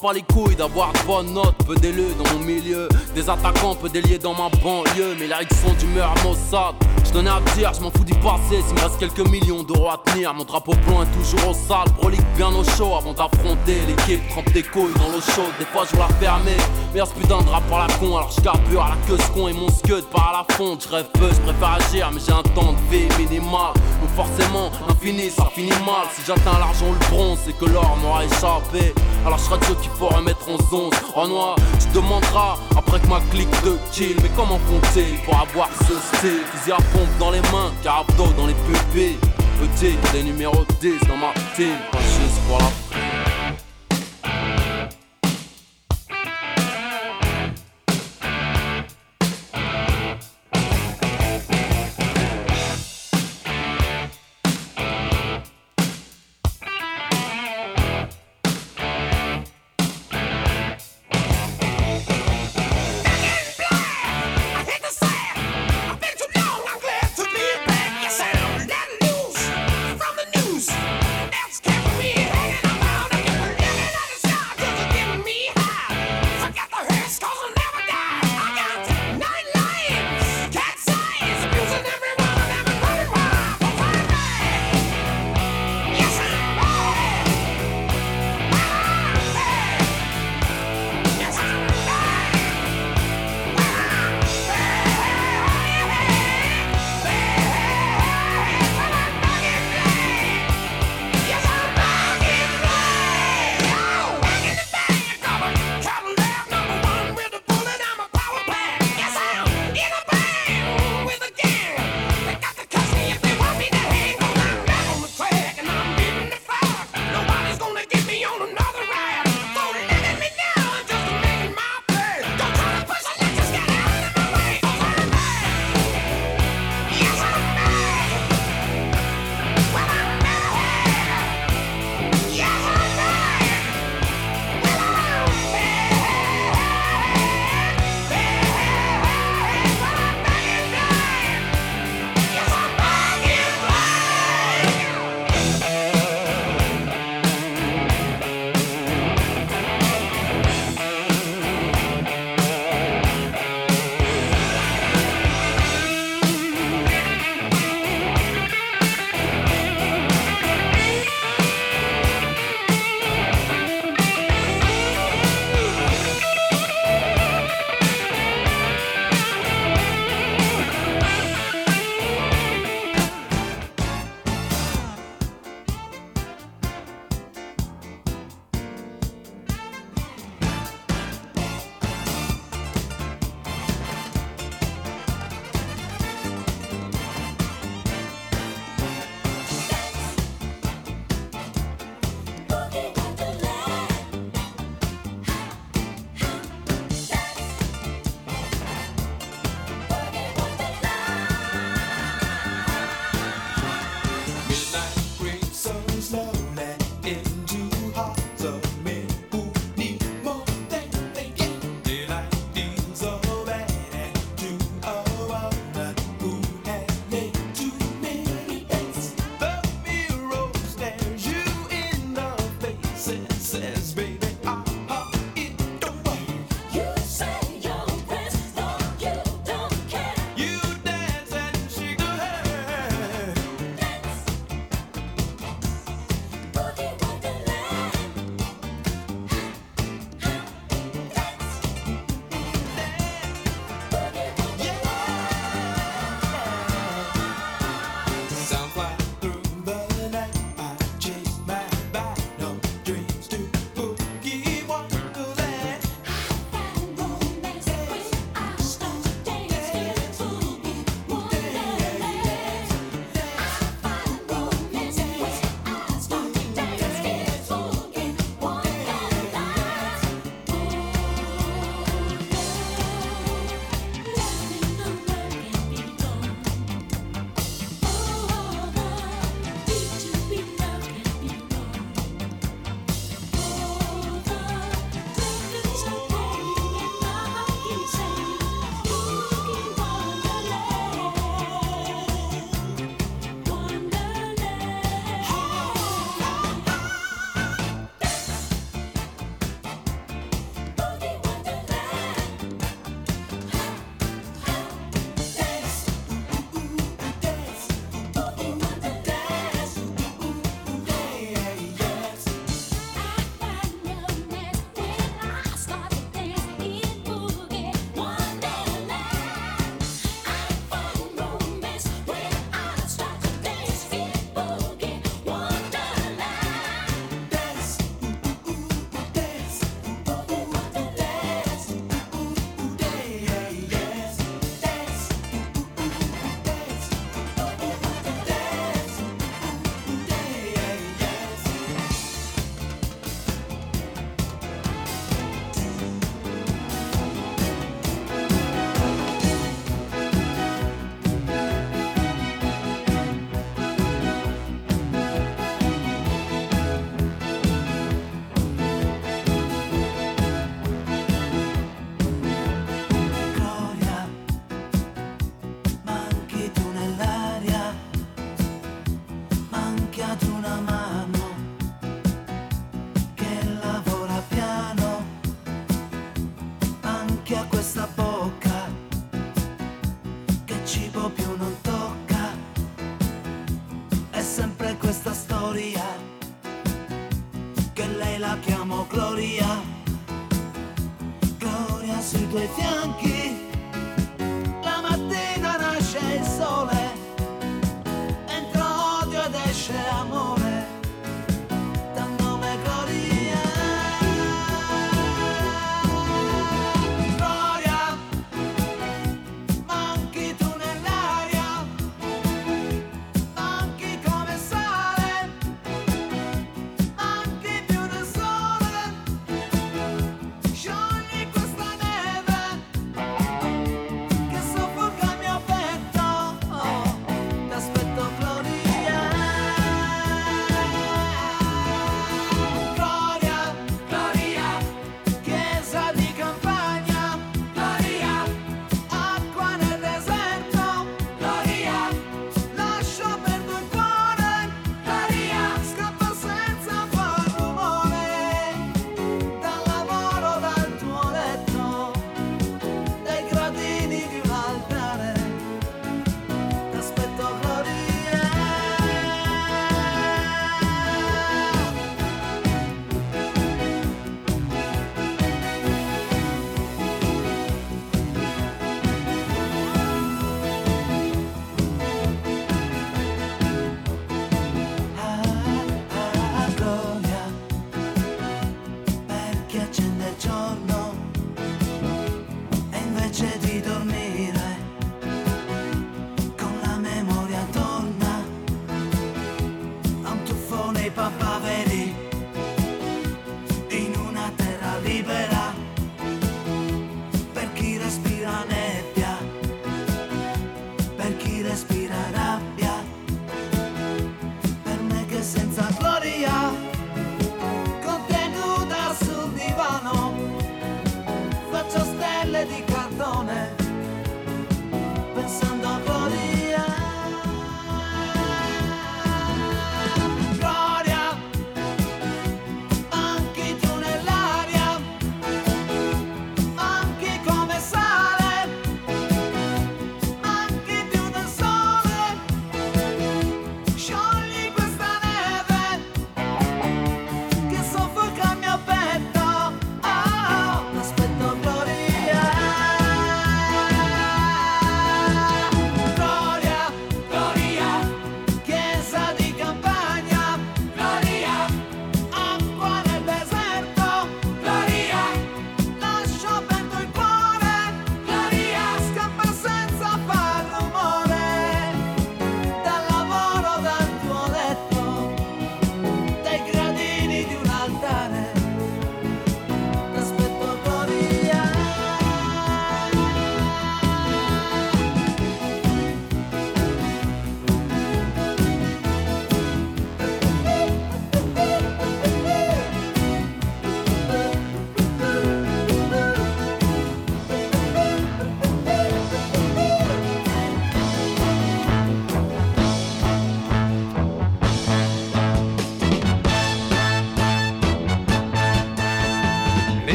pas les couilles d'avoir de bonnes notes, peu d'élus dans mon milieu, des attaquants peu déliés dans ma banlieue, mais là ils sont d'humeur Mossad. Je tenais à dire, je m'en fous du passé, s'il me reste quelques millions d'euros à tenir, mon drapeau blanc est toujours au sale, brolique bien au chaud avant d'affronter l'équipe, trempe des couilles dans l'eau chaude, des fois je la fermer, mais ce putain de rap par la con, alors je carbure à la queue ce con et mon scud par la fonte, je rêve peu, je préfère agir, mais j'ai un temps de vie minimal, donc forcément infini, ça finit mal, si j'atteins l'argent ou le bronze, c'est que l'or m'aura échappé. Alors je serai de ceux qui faut remettre 11-11 En oh, noir, tu demanderas après que ma clique de kill Mais comment compter pour avoir ce style? Fusil à pompe dans les mains, carabdo dans les pupilles. Petit, des numéros 10 dans ma team. Quand pour la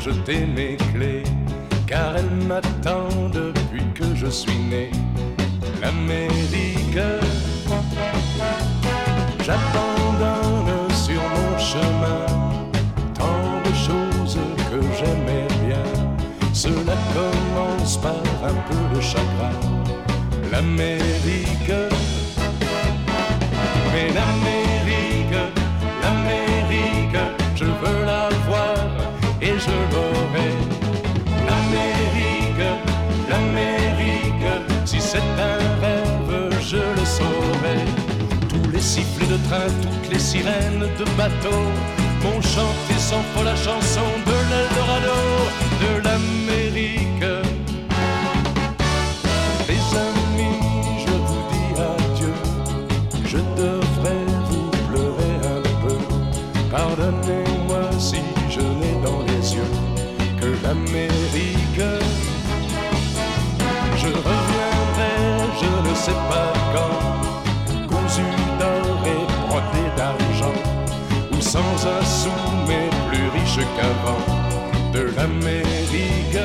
jeter mes clés, car elle m'attend depuis que je suis né. L'Amérique, j'abandonne sur mon chemin tant de choses que j'aimais bien. Cela commence par un peu de chagrin. L'Amérique, mais l'Amérique. de train, toutes les sirènes de bateau m'ont chanté sans pour la chanson de l'Eldorado. riche qu'avant de l'Amérique.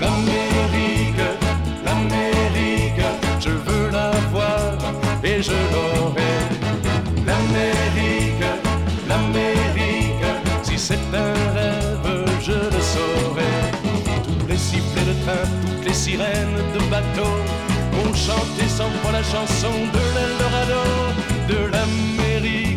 L'Amérique, l'Amérique, je veux la voir et je l'aurai. L'Amérique, l'Amérique, si c'est un rêve, je le saurai. Tous les sifflets de train, toutes les sirènes de bateau, ont chanté sans foi la chanson de l'Eldorado, de l'Amérique.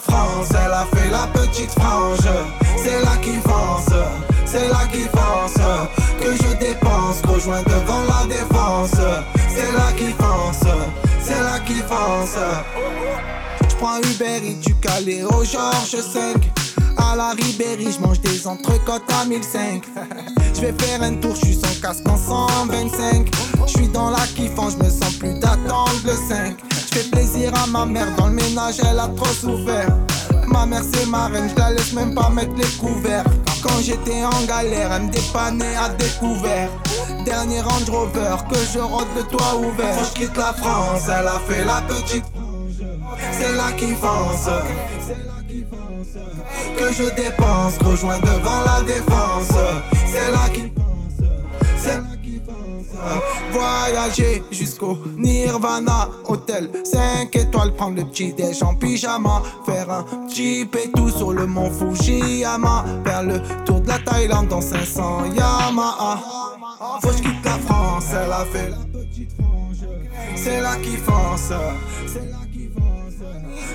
France, elle a fait la petite frange. C'est là qui fonce, c'est là qui fonce. Que je dépense, rejoins devant la défense. C'est là qui fonce, c'est là qui fonce. J'prends Uber et du Calais au Georges 5 À la Ribéry, j'mange des entrecôtes à 1005 J'vais faire un tour, j'suis sans casque en 125 J'suis dans la kiffant, j'me sens plus d'attendre le 5 J'fais plaisir ma mère, dans le ménage elle a trop souffert Ma mère c'est ma reine, j'la laisse même pas mettre les couverts Quand j'étais en galère, elle me dépannait à découvert Dernier Range Rover, que je rôde de toit ouvert Faut que quitte la France, elle a fait la petite c'est là qui fonce. Que je dépense, rejoins devant la défense. C'est là qui. Voyager Nirvana, hôtel 5 étoiles, prendre le petit déj en pyjama, faire un jeep et tout sur le mont Fujiyama, faire le tour de la Thaïlande dans 500 Yamaha. Faut que je quitte la France, elle a fait la petite frange. C'est là qui fonce. C'est là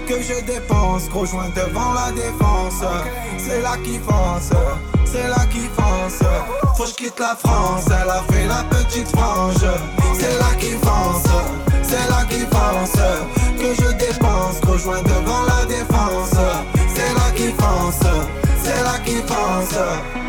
que je dépense, gros joint devant la défense. C'est là qui fonce, c'est là qui fonce. Faut que quitte la France, elle a fait la petite frange. C'est là qui fonce, c'est là qui fonce. Que je dépense, gros joint devant la défense. C'est là qui fonce, c'est là qui fonce.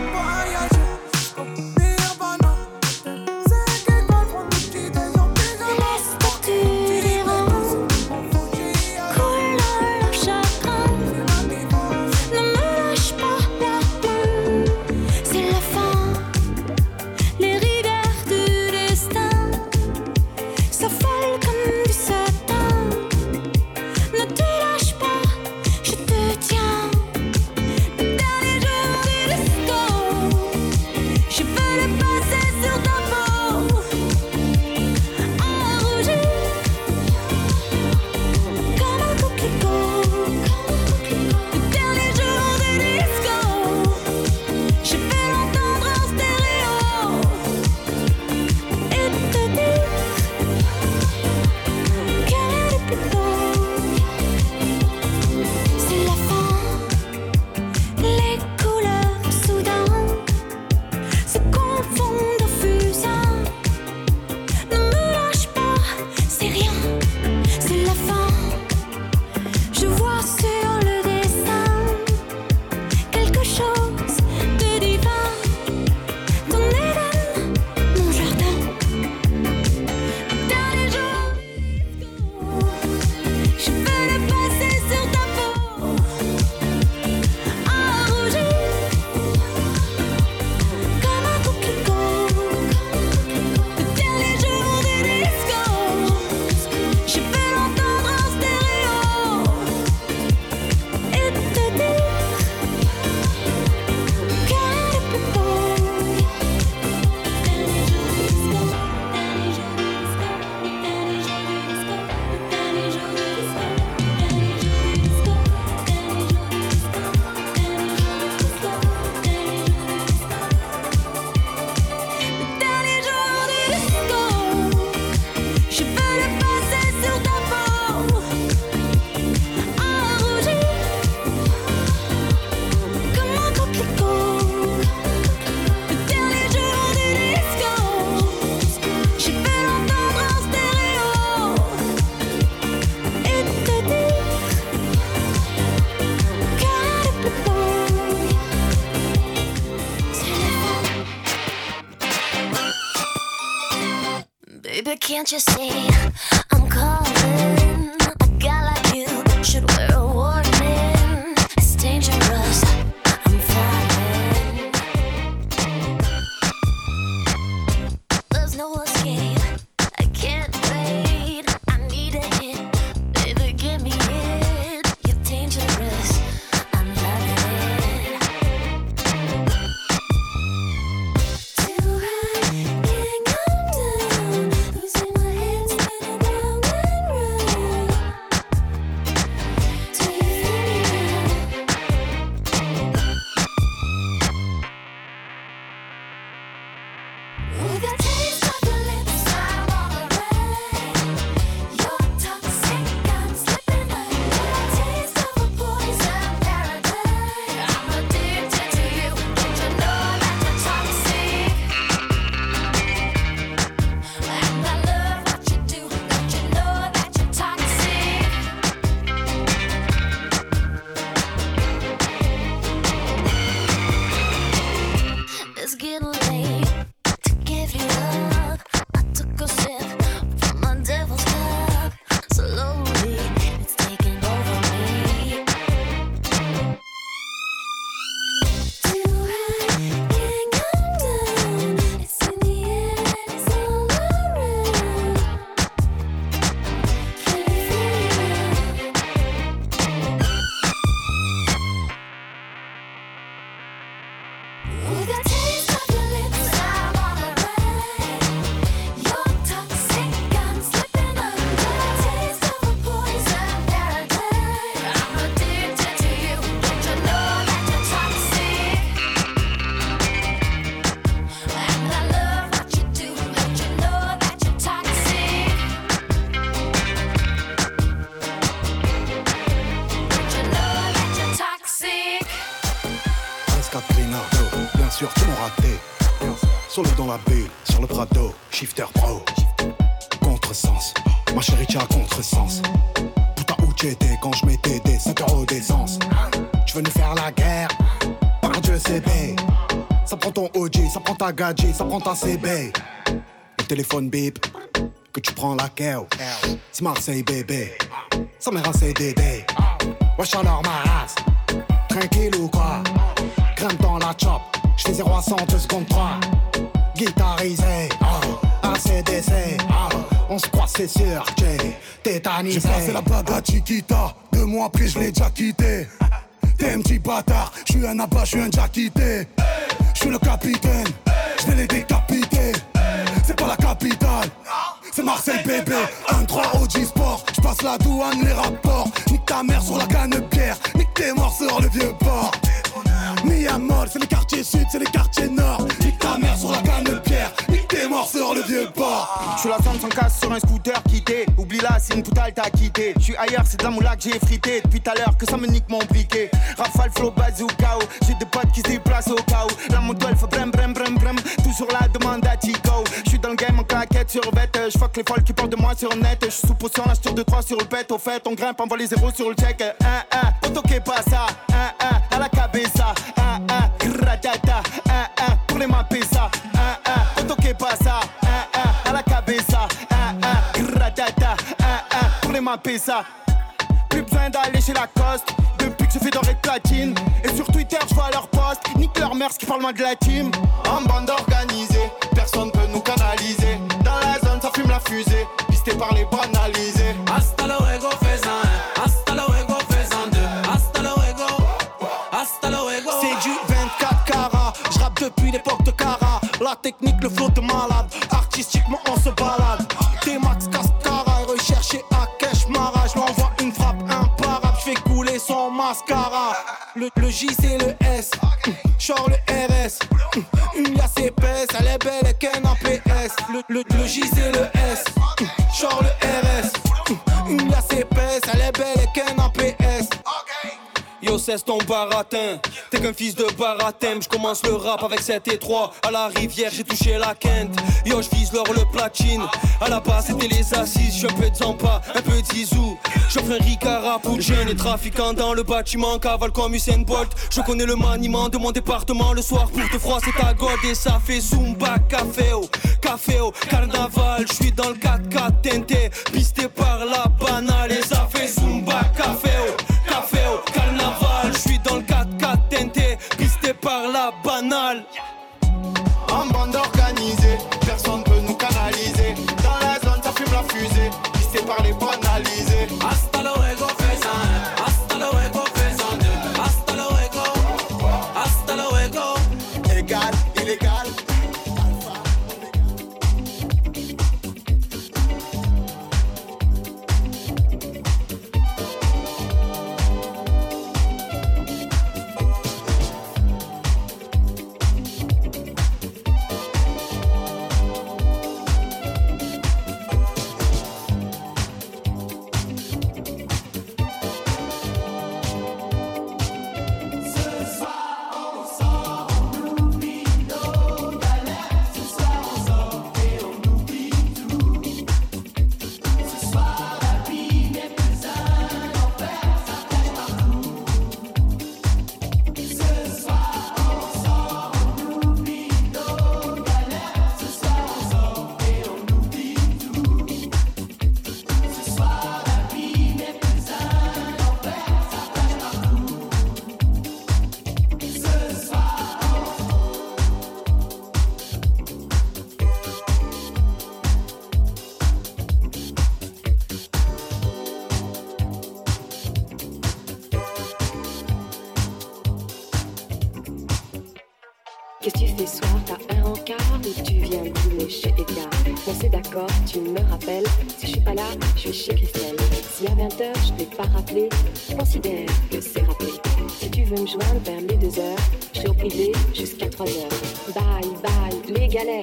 Solo dans la bulle, sur le Prado, shifter pro. Contresens, ma chérie, tu as contresens. Putain, où tu étais quand je mettais des 5 euros d'essence Tu veux nous faire la guerre Par Dieu, CB. Ça prend ton OG, ça prend ta gadget, ça prend ta CB. Le téléphone bip, que tu prends la keo. C'est Marseille, bébé. Ça m'a un CDD. Wesh alors ma race. Tranquille ou quoi? Grimpe dans la chop. J'fais 0 à 100 2 secondes 3. Guitarisé. Oh. ACDC. Oh. On se croit, c'est sûr. J'ai tétanisé. J'ai passé la bague à Chiquita. Deux mois après, je l'ai déjà quitté. T'es un petit bâtard. Je suis un abat, je suis un déjà quitté. Je suis le capitaine. Je vais les décapiter. C'est pas la capitale. C'est Marseille bébé, 1-3 OG Sport Je passe la douane, les rapports Nique ta mère sur la canne pierre Nique tes morts sur le vieux port Miamol, c'est les quartiers sud, c'est les quartiers nord. Nique ta mère sur la canne pierre Nique tes morts sur le vieux port. Je suis la zone sans casse sur un scooter quitté une poutale t'as quitté. Je suis ailleurs, c'est de la moula que j'ai frité. Depuis tout à l'heure que ça me nique mon briquet. Rafale, flow, bazooka J'ai des potes qui se déplacent au où La moto elle fait brem brem brem brem. Tout sur la demande à Tico. Je suis dans le game en claquette sur bête Je fuck les folles qui parlent de moi sur net. Je suis sous potion, la sur 2-3 sur le pet. Au fait, on grimpe, envoie les zéros sur le check. 1-1, auto qui pas ça. 1-1, à la cabeza. 1-1, gratata 1-1, pour les mapper ça 1-1, auto qui pas ça 1-1, pour les mapper ça plus besoin d'aller chez Lacoste Depuis que je fais doré de platine. Et sur Twitter je vois leur post Nique leur mère qui parle moins de la team. En bande organisée Personne peut nous canaliser. Dans la zone ça fume la fusée. Pisté par les banalisés Hasta luego, faisant un. Hasta luego, faisant deux. Hasta luego. Hasta luego. C'est du 24 carats. Je rappe depuis l'époque de Cara. La technique, le flow de malade. Artistiquement on se balade. T-Max Cascara Recherché mascara. Le, le J c'est le S. Genre le RS Une liasse épaisse Elle est belle et qu'un APS le, le, le J c'est le S. Genre le RS Yo cesse ton baratin. T'es qu'un fils de baratin. Je commence le rap avec 7 et 3 À la rivière j'ai touché la quinte. Yo je vise l'or le platine. À la base c'était les assises. J'suis un peu de Zampa, un peu d'Izou. J'offre un Ricard pour jeunes et trafiquants dans le bâtiment Cavale comme Usain Bolt. Je connais le maniement de mon département. Le soir pour te froisser ta god Et ça fait Zumba, café au Café au carnaval J'suis dans le 4x4 teinté. Pisté par la banale. Et ça fait Zumba, café banale je suis chez Christelle Si à 20h je t'ai pas rappelé Considère que c'est rappelé. Si tu veux me joindre vers les 2h Je serai au privé jusqu'à 3h Bye bye les galères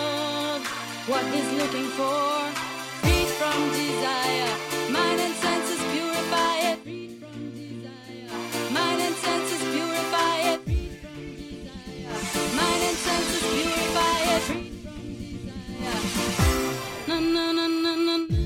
what is looking for. Free from desire, mind and senses purify it. Free from desire, mind and senses purify it. Free from desire, mind and senses purify it. Free from desire. No, no, no, no, no.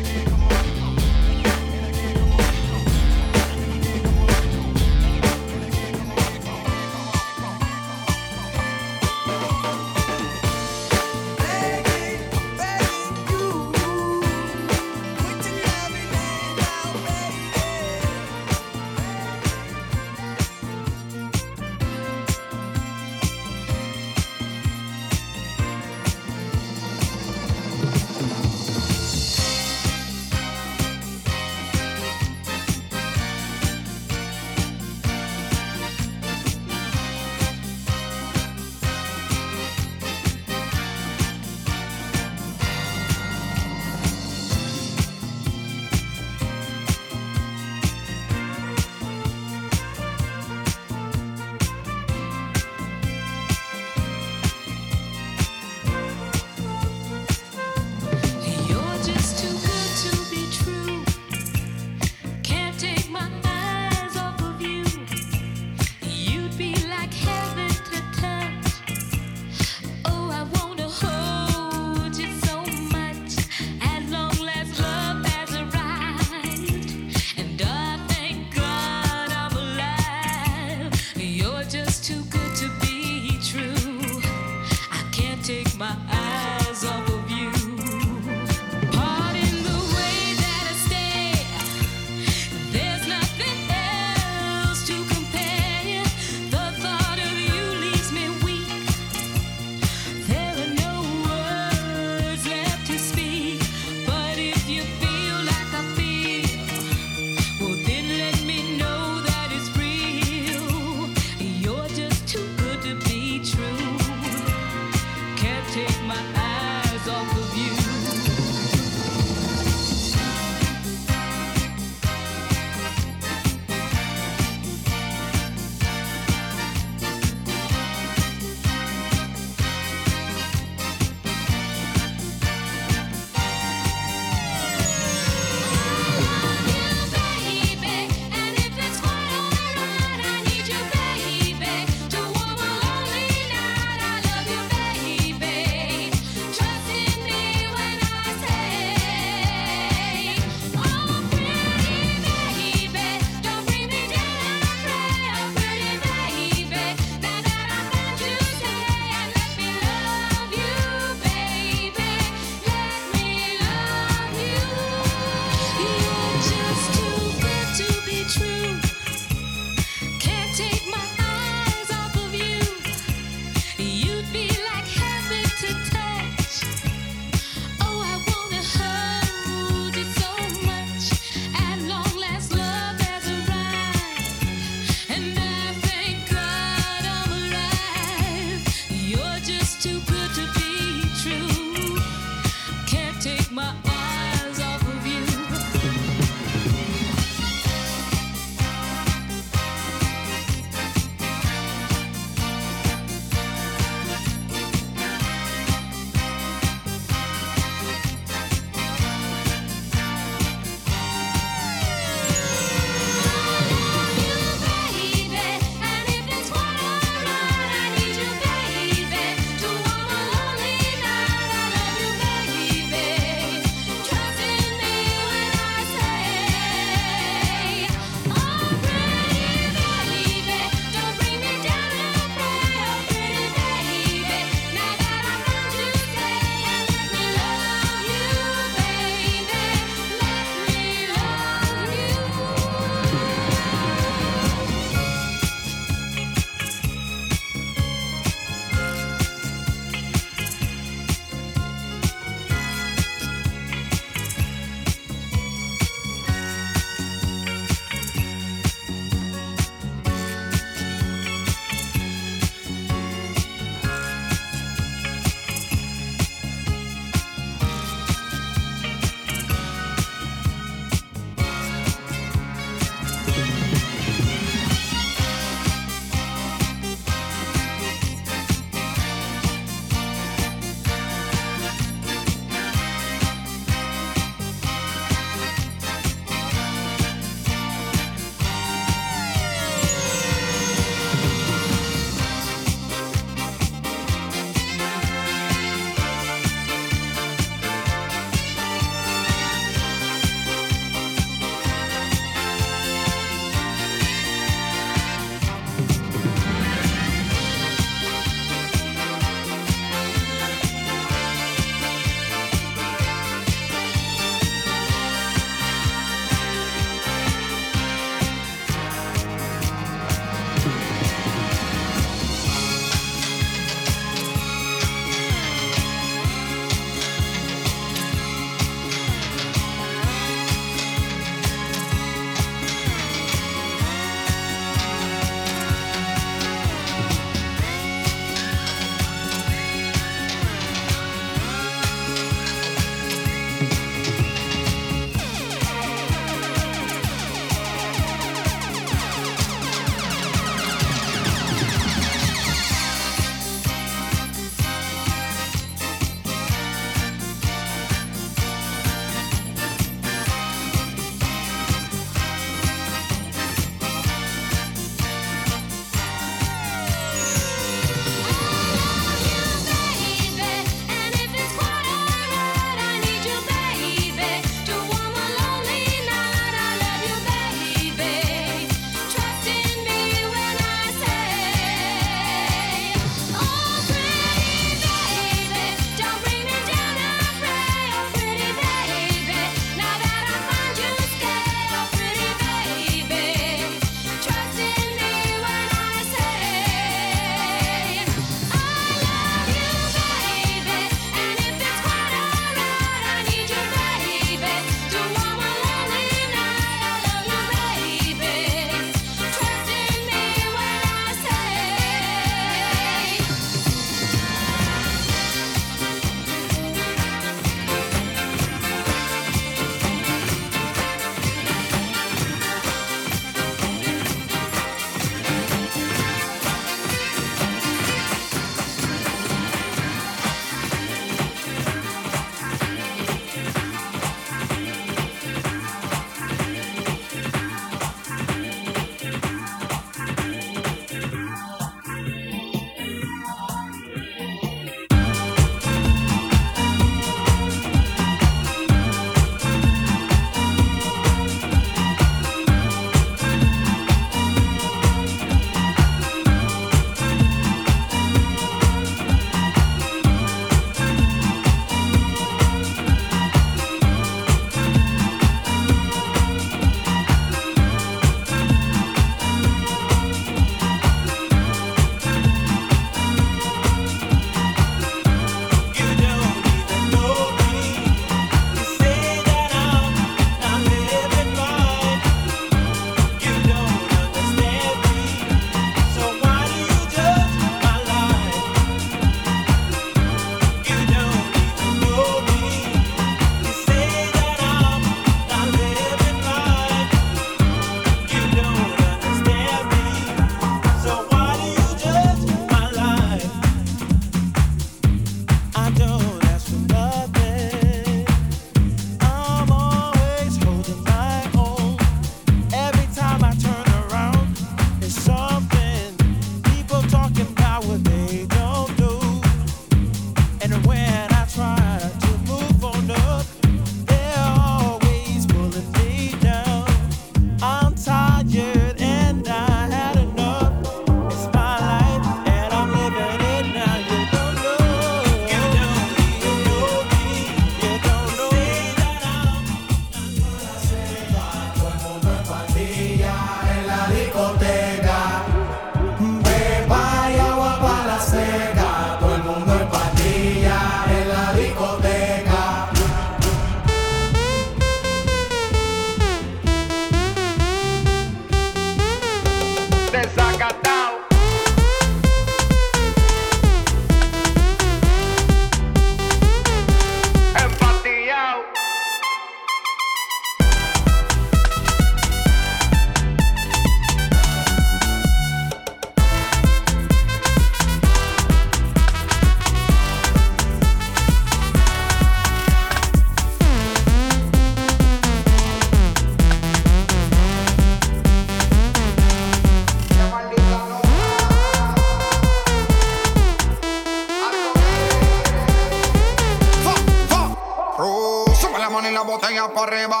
allá para arriba.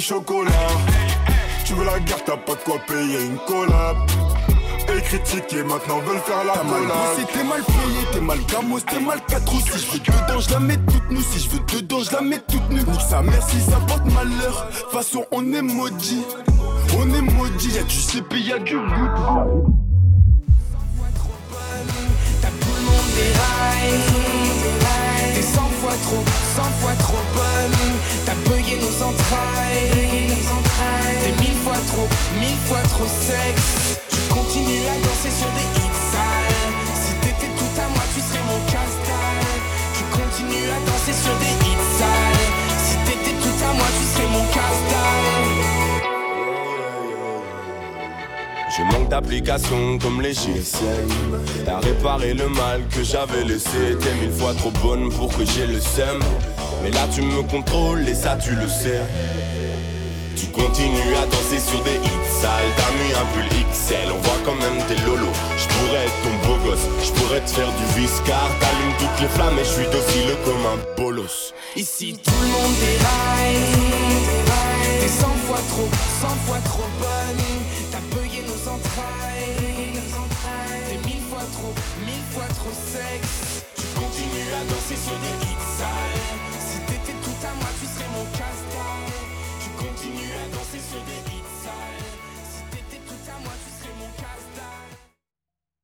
Chocolat. Tu veux la guerre, t'as pas de quoi payer une collab. Et critiquer, maintenant veulent faire la collab. t'es mal payé, t'es mal gamos, t'es mal 4 roues. Si je veux dedans, je la mets toute nue. Si je veux dedans, je la mets toute nue. Nique sa mère si ça porte malheur. Façon, on est maudit. On est maudit, y'a du CP, y'a du goût. T'es 100 fois trop, 100 fois trop bonne. Entrailles. T'es mille fois trop, mille fois trop sexe. Tu continues à danser sur des hits sales. Si t'étais tout à moi, tu serais mon casse-dalle. Tu continues à danser sur des hits sales. Si t'étais tout à moi, tu serais mon casse-dalle. Je manque d'application comme les GSM T'as réparé le mal que j'avais laissé T'es mille fois trop bonne pour que j'ai le seum Mais là tu me contrôles et ça tu le sais Tu continues à danser sur des hits sales T'as mis un pull XL, on voit quand même tes lolos Je pourrais être ton beau gosse, je pourrais te faire du viscar T'allumes toutes les flammes et je suis docile comme un bolos Ici tout le monde déraille. T'es 100 fois trop, 100 fois trop bonne.